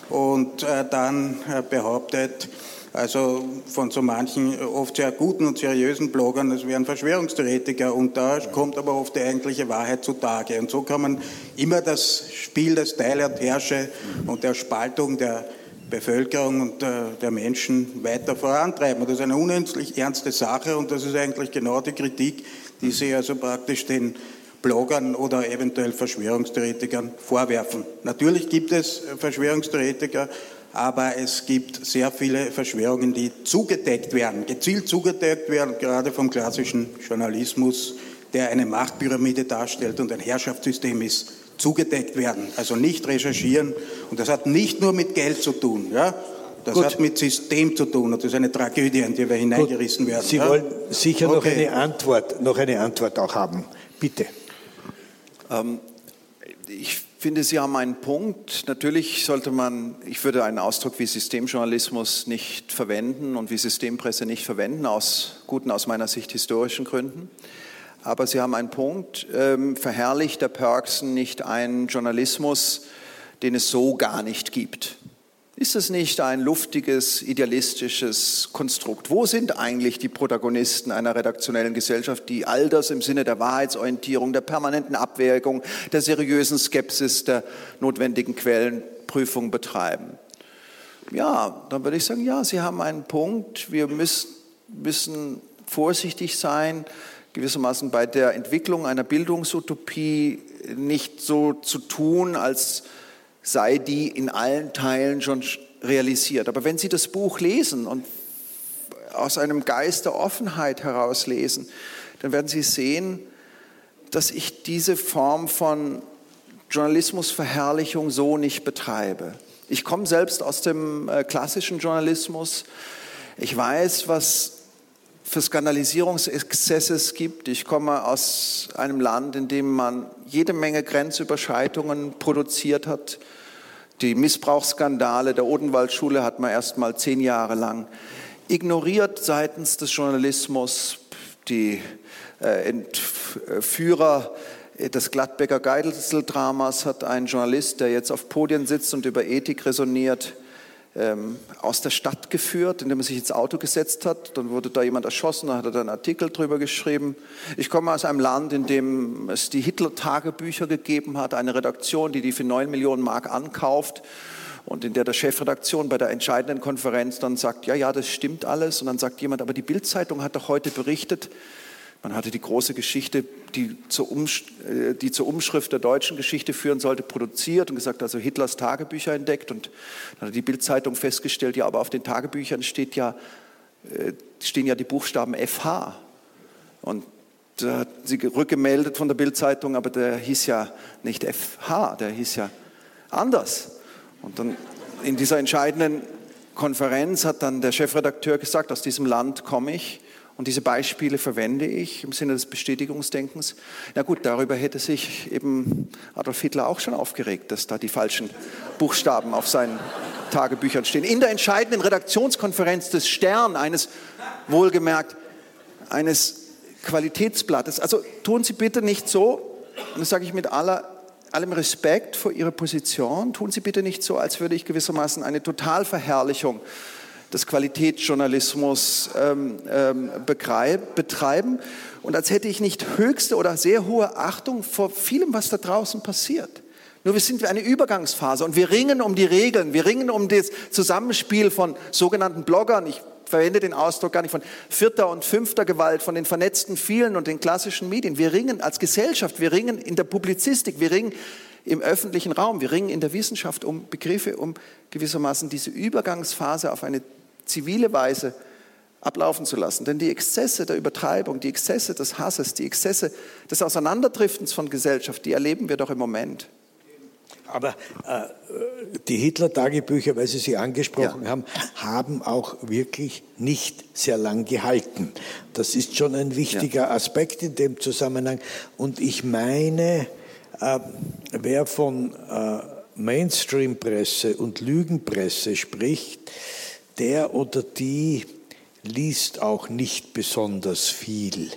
und äh, dann äh, behauptet, also von so manchen oft sehr guten und seriösen Bloggern, es wären Verschwörungstheoretiker und da kommt aber oft die eigentliche Wahrheit zutage. Und so kann man immer das Spiel des Teile und Herrsche und der Spaltung der Bevölkerung und der, der Menschen weiter vorantreiben. Und das ist eine unendlich ernste Sache und das ist eigentlich genau die Kritik, die Sie also praktisch den Bloggern oder eventuell Verschwörungstheoretikern vorwerfen. Natürlich gibt es Verschwörungstheoretiker, aber es gibt sehr viele Verschwörungen, die zugedeckt werden, gezielt zugedeckt werden, gerade vom klassischen Journalismus, der eine Machtpyramide darstellt und ein Herrschaftssystem ist zugedeckt werden, also nicht recherchieren. Und das hat nicht nur mit Geld zu tun, ja? das Gut. hat mit System zu tun und das ist eine Tragödie, in die wir hineingerissen werden. Sie ja? wollen sicher okay. noch, eine Antwort, noch eine Antwort auch haben. Bitte. Ähm, ich finde, Sie haben einen Punkt. Natürlich sollte man, ich würde einen Ausdruck wie Systemjournalismus nicht verwenden und wie Systempresse nicht verwenden, aus guten, aus meiner Sicht historischen Gründen. Aber Sie haben einen Punkt, ähm, verherrlicht der Perksen nicht einen Journalismus, den es so gar nicht gibt? Ist es nicht ein luftiges, idealistisches Konstrukt? Wo sind eigentlich die Protagonisten einer redaktionellen Gesellschaft, die all das im Sinne der Wahrheitsorientierung, der permanenten Abwägung, der seriösen Skepsis, der notwendigen Quellenprüfung betreiben? Ja, dann würde ich sagen, ja, Sie haben einen Punkt. Wir müssen, müssen vorsichtig sein, gewissermaßen bei der Entwicklung einer Bildungsutopie nicht so zu tun, als sei die in allen Teilen schon realisiert. Aber wenn Sie das Buch lesen und aus einem Geist der Offenheit heraus lesen, dann werden Sie sehen, dass ich diese Form von Journalismusverherrlichung so nicht betreibe. Ich komme selbst aus dem äh, klassischen Journalismus. Ich weiß, was für Skandalisierungsexzesse es gibt. Ich komme aus einem Land, in dem man jede Menge Grenzüberschreitungen produziert hat. Die Missbrauchsskandale der Odenwaldschule hat man erst mal zehn Jahre lang ignoriert seitens des Journalismus. Die äh, Entführer des Gladbecker Geisel-Dramas hat ein Journalist, der jetzt auf Podien sitzt und über Ethik resoniert, ähm, aus der Stadt geführt, indem er sich ins Auto gesetzt hat. Dann wurde da jemand erschossen, da hat er einen Artikel drüber geschrieben. Ich komme aus einem Land, in dem es die Hitler-Tagebücher gegeben hat, eine Redaktion, die die für 9 Millionen Mark ankauft und in der der Chefredaktion bei der entscheidenden Konferenz dann sagt, ja, ja, das stimmt alles. Und dann sagt jemand, aber die Bildzeitung hat doch heute berichtet, man hatte die große Geschichte, die zur, äh, die zur, Umschrift der deutschen Geschichte führen sollte, produziert und gesagt, also Hitlers Tagebücher entdeckt. Und dann hat die Bildzeitung festgestellt, ja, aber auf den Tagebüchern steht ja, äh, stehen ja die Buchstaben FH. Und da hat sie rückgemeldet von der Bildzeitung, aber der hieß ja nicht FH, der hieß ja anders. Und dann in dieser entscheidenden Konferenz hat dann der Chefredakteur gesagt, aus diesem Land komme ich und diese Beispiele verwende ich im Sinne des Bestätigungsdenkens. Na gut, darüber hätte sich eben Adolf Hitler auch schon aufgeregt, dass da die falschen Buchstaben auf seinen Tagebüchern stehen. In der entscheidenden Redaktionskonferenz des Stern, eines wohlgemerkt, eines Qualitätsblattes. Also tun Sie bitte nicht so, und das sage ich mit aller, allem Respekt vor Ihrer Position, tun Sie bitte nicht so, als würde ich gewissermaßen eine Totalverherrlichung des Qualitätsjournalismus ähm, ähm, betreiben und als hätte ich nicht höchste oder sehr hohe Achtung vor vielem, was da draußen passiert. Nur wir sind eine Übergangsphase und wir ringen um die Regeln, wir ringen um das Zusammenspiel von sogenannten Bloggern. Ich verwende den Ausdruck gar nicht von vierter und fünfter Gewalt, von den vernetzten vielen und den klassischen Medien. Wir ringen als Gesellschaft, wir ringen in der Publizistik, wir ringen im öffentlichen Raum, wir ringen in der Wissenschaft um Begriffe, um gewissermaßen diese Übergangsphase auf eine zivile Weise ablaufen zu lassen. Denn die Exzesse der Übertreibung, die Exzesse des Hasses, die Exzesse des Auseinanderdriftens von Gesellschaft, die erleben wir doch im Moment. Aber äh, die Hitler-Tagebücher, weil Sie sie angesprochen ja. haben, haben auch wirklich nicht sehr lang gehalten. Das ist schon ein wichtiger ja. Aspekt in dem Zusammenhang. Und ich meine, äh, wer von äh, Mainstream-Presse und Lügenpresse spricht, der oder die liest auch nicht besonders viel.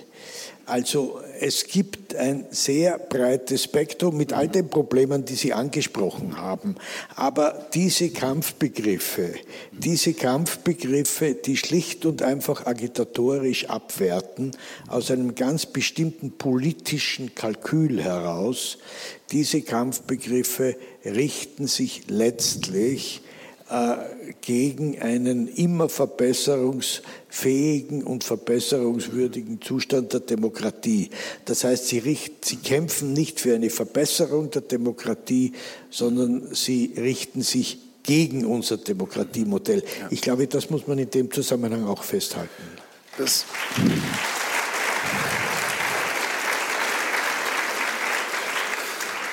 Also es gibt ein sehr breites Spektrum mit all den Problemen, die Sie angesprochen haben. Aber diese Kampfbegriffe, diese Kampfbegriffe, die schlicht und einfach agitatorisch abwerten, aus einem ganz bestimmten politischen Kalkül heraus, diese Kampfbegriffe richten sich letztlich gegen einen immer verbesserungsfähigen und verbesserungswürdigen Zustand der Demokratie. Das heißt, sie, richten, sie kämpfen nicht für eine Verbesserung der Demokratie, sondern sie richten sich gegen unser Demokratiemodell. Ich glaube, das muss man in dem Zusammenhang auch festhalten. Das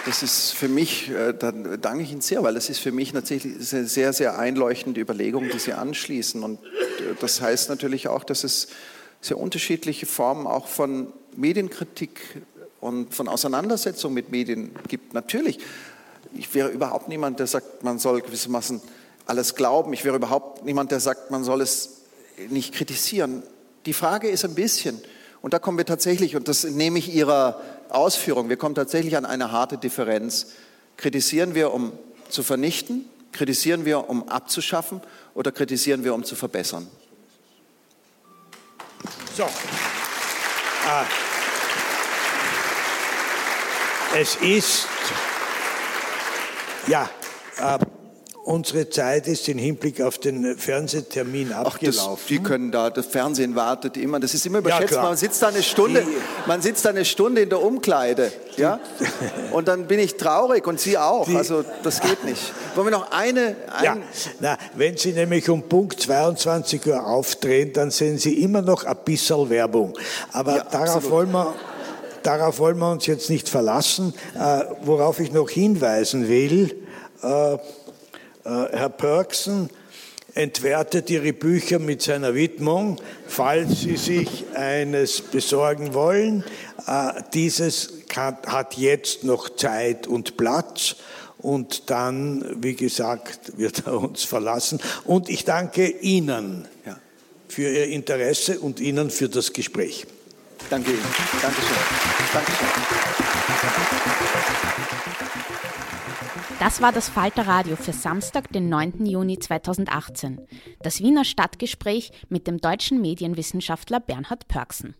Das ist für mich, äh, da danke ich Ihnen sehr, weil das ist für mich tatsächlich eine sehr, sehr einleuchtende Überlegung, die Sie anschließen. Und äh, das heißt natürlich auch, dass es sehr unterschiedliche Formen auch von Medienkritik und von Auseinandersetzung mit Medien gibt. Natürlich, ich wäre überhaupt niemand, der sagt, man soll gewissermaßen alles glauben. Ich wäre überhaupt niemand, der sagt, man soll es nicht kritisieren. Die Frage ist ein bisschen, Und da kommen wir tatsächlich, und das nehme ich Ihrer Ausführung, wir kommen tatsächlich an eine harte Differenz. Kritisieren wir, um zu vernichten? Kritisieren wir, um abzuschaffen? Oder kritisieren wir, um zu verbessern? So. Ah. Es ist, ja, äh, unsere Zeit ist im Hinblick auf den Fernsehtermin abgelaufen. Ach, das, die können da, das Fernsehen wartet immer, das ist immer überschätzt. Ja, man sitzt da eine Stunde, man sitzt da eine Stunde in der Umkleide, ja, und dann bin ich traurig und Sie auch, Die, also das geht nicht. Wollen wir noch eine, ein, ja, na, wenn Sie nämlich um Punkt 22 Uhr aufdrehen, dann sehen Sie immer noch ein bisschen Werbung. Aber Ja, darauf absolut. wollen wir Darauf wollen wir uns jetzt nicht verlassen. Äh, worauf ich noch hinweisen will, äh, Herr Pörksen entwertet Ihre Bücher mit seiner Widmung, falls Sie sich eines besorgen wollen. Äh, dieses hat jetzt noch Zeit und Platz. Und dann, wie gesagt, wird er uns verlassen. Und ich danke Ihnen für Ihr Interesse und Ihnen für das Gespräch. Danke Ihnen. Dankeschön. Dankeschön. Das war das Falter Radio für Samstag, den 9. Juni 2018. Das Wiener Stadtgespräch mit dem deutschen Medienwissenschaftler Bernhard Pörksen.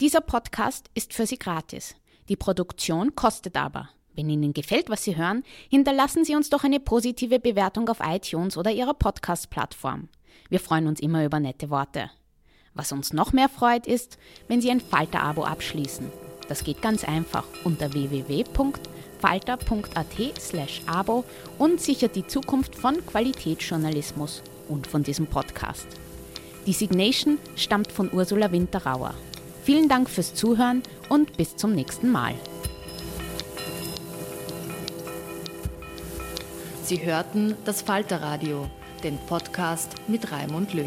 Dieser Podcast ist für Sie gratis. Die Produktion kostet aber. Wenn Ihnen gefällt, was Sie hören, hinterlassen Sie uns doch eine positive Bewertung auf iTunes oder Ihrer Podcast-Plattform. Wir freuen uns immer über nette Worte. Was uns noch mehr freut, ist, wenn Sie ein Falter-Abo abschließen. Das geht ganz einfach unter www.falter.at slash abo und sichert die Zukunft von Qualitätsjournalismus und von diesem Podcast. Die Signation stammt von Ursula Winterauer. Vielen Dank fürs Zuhören und bis zum nächsten Mal. Sie hörten das Falterradio, den Podcast mit Raimund Löw.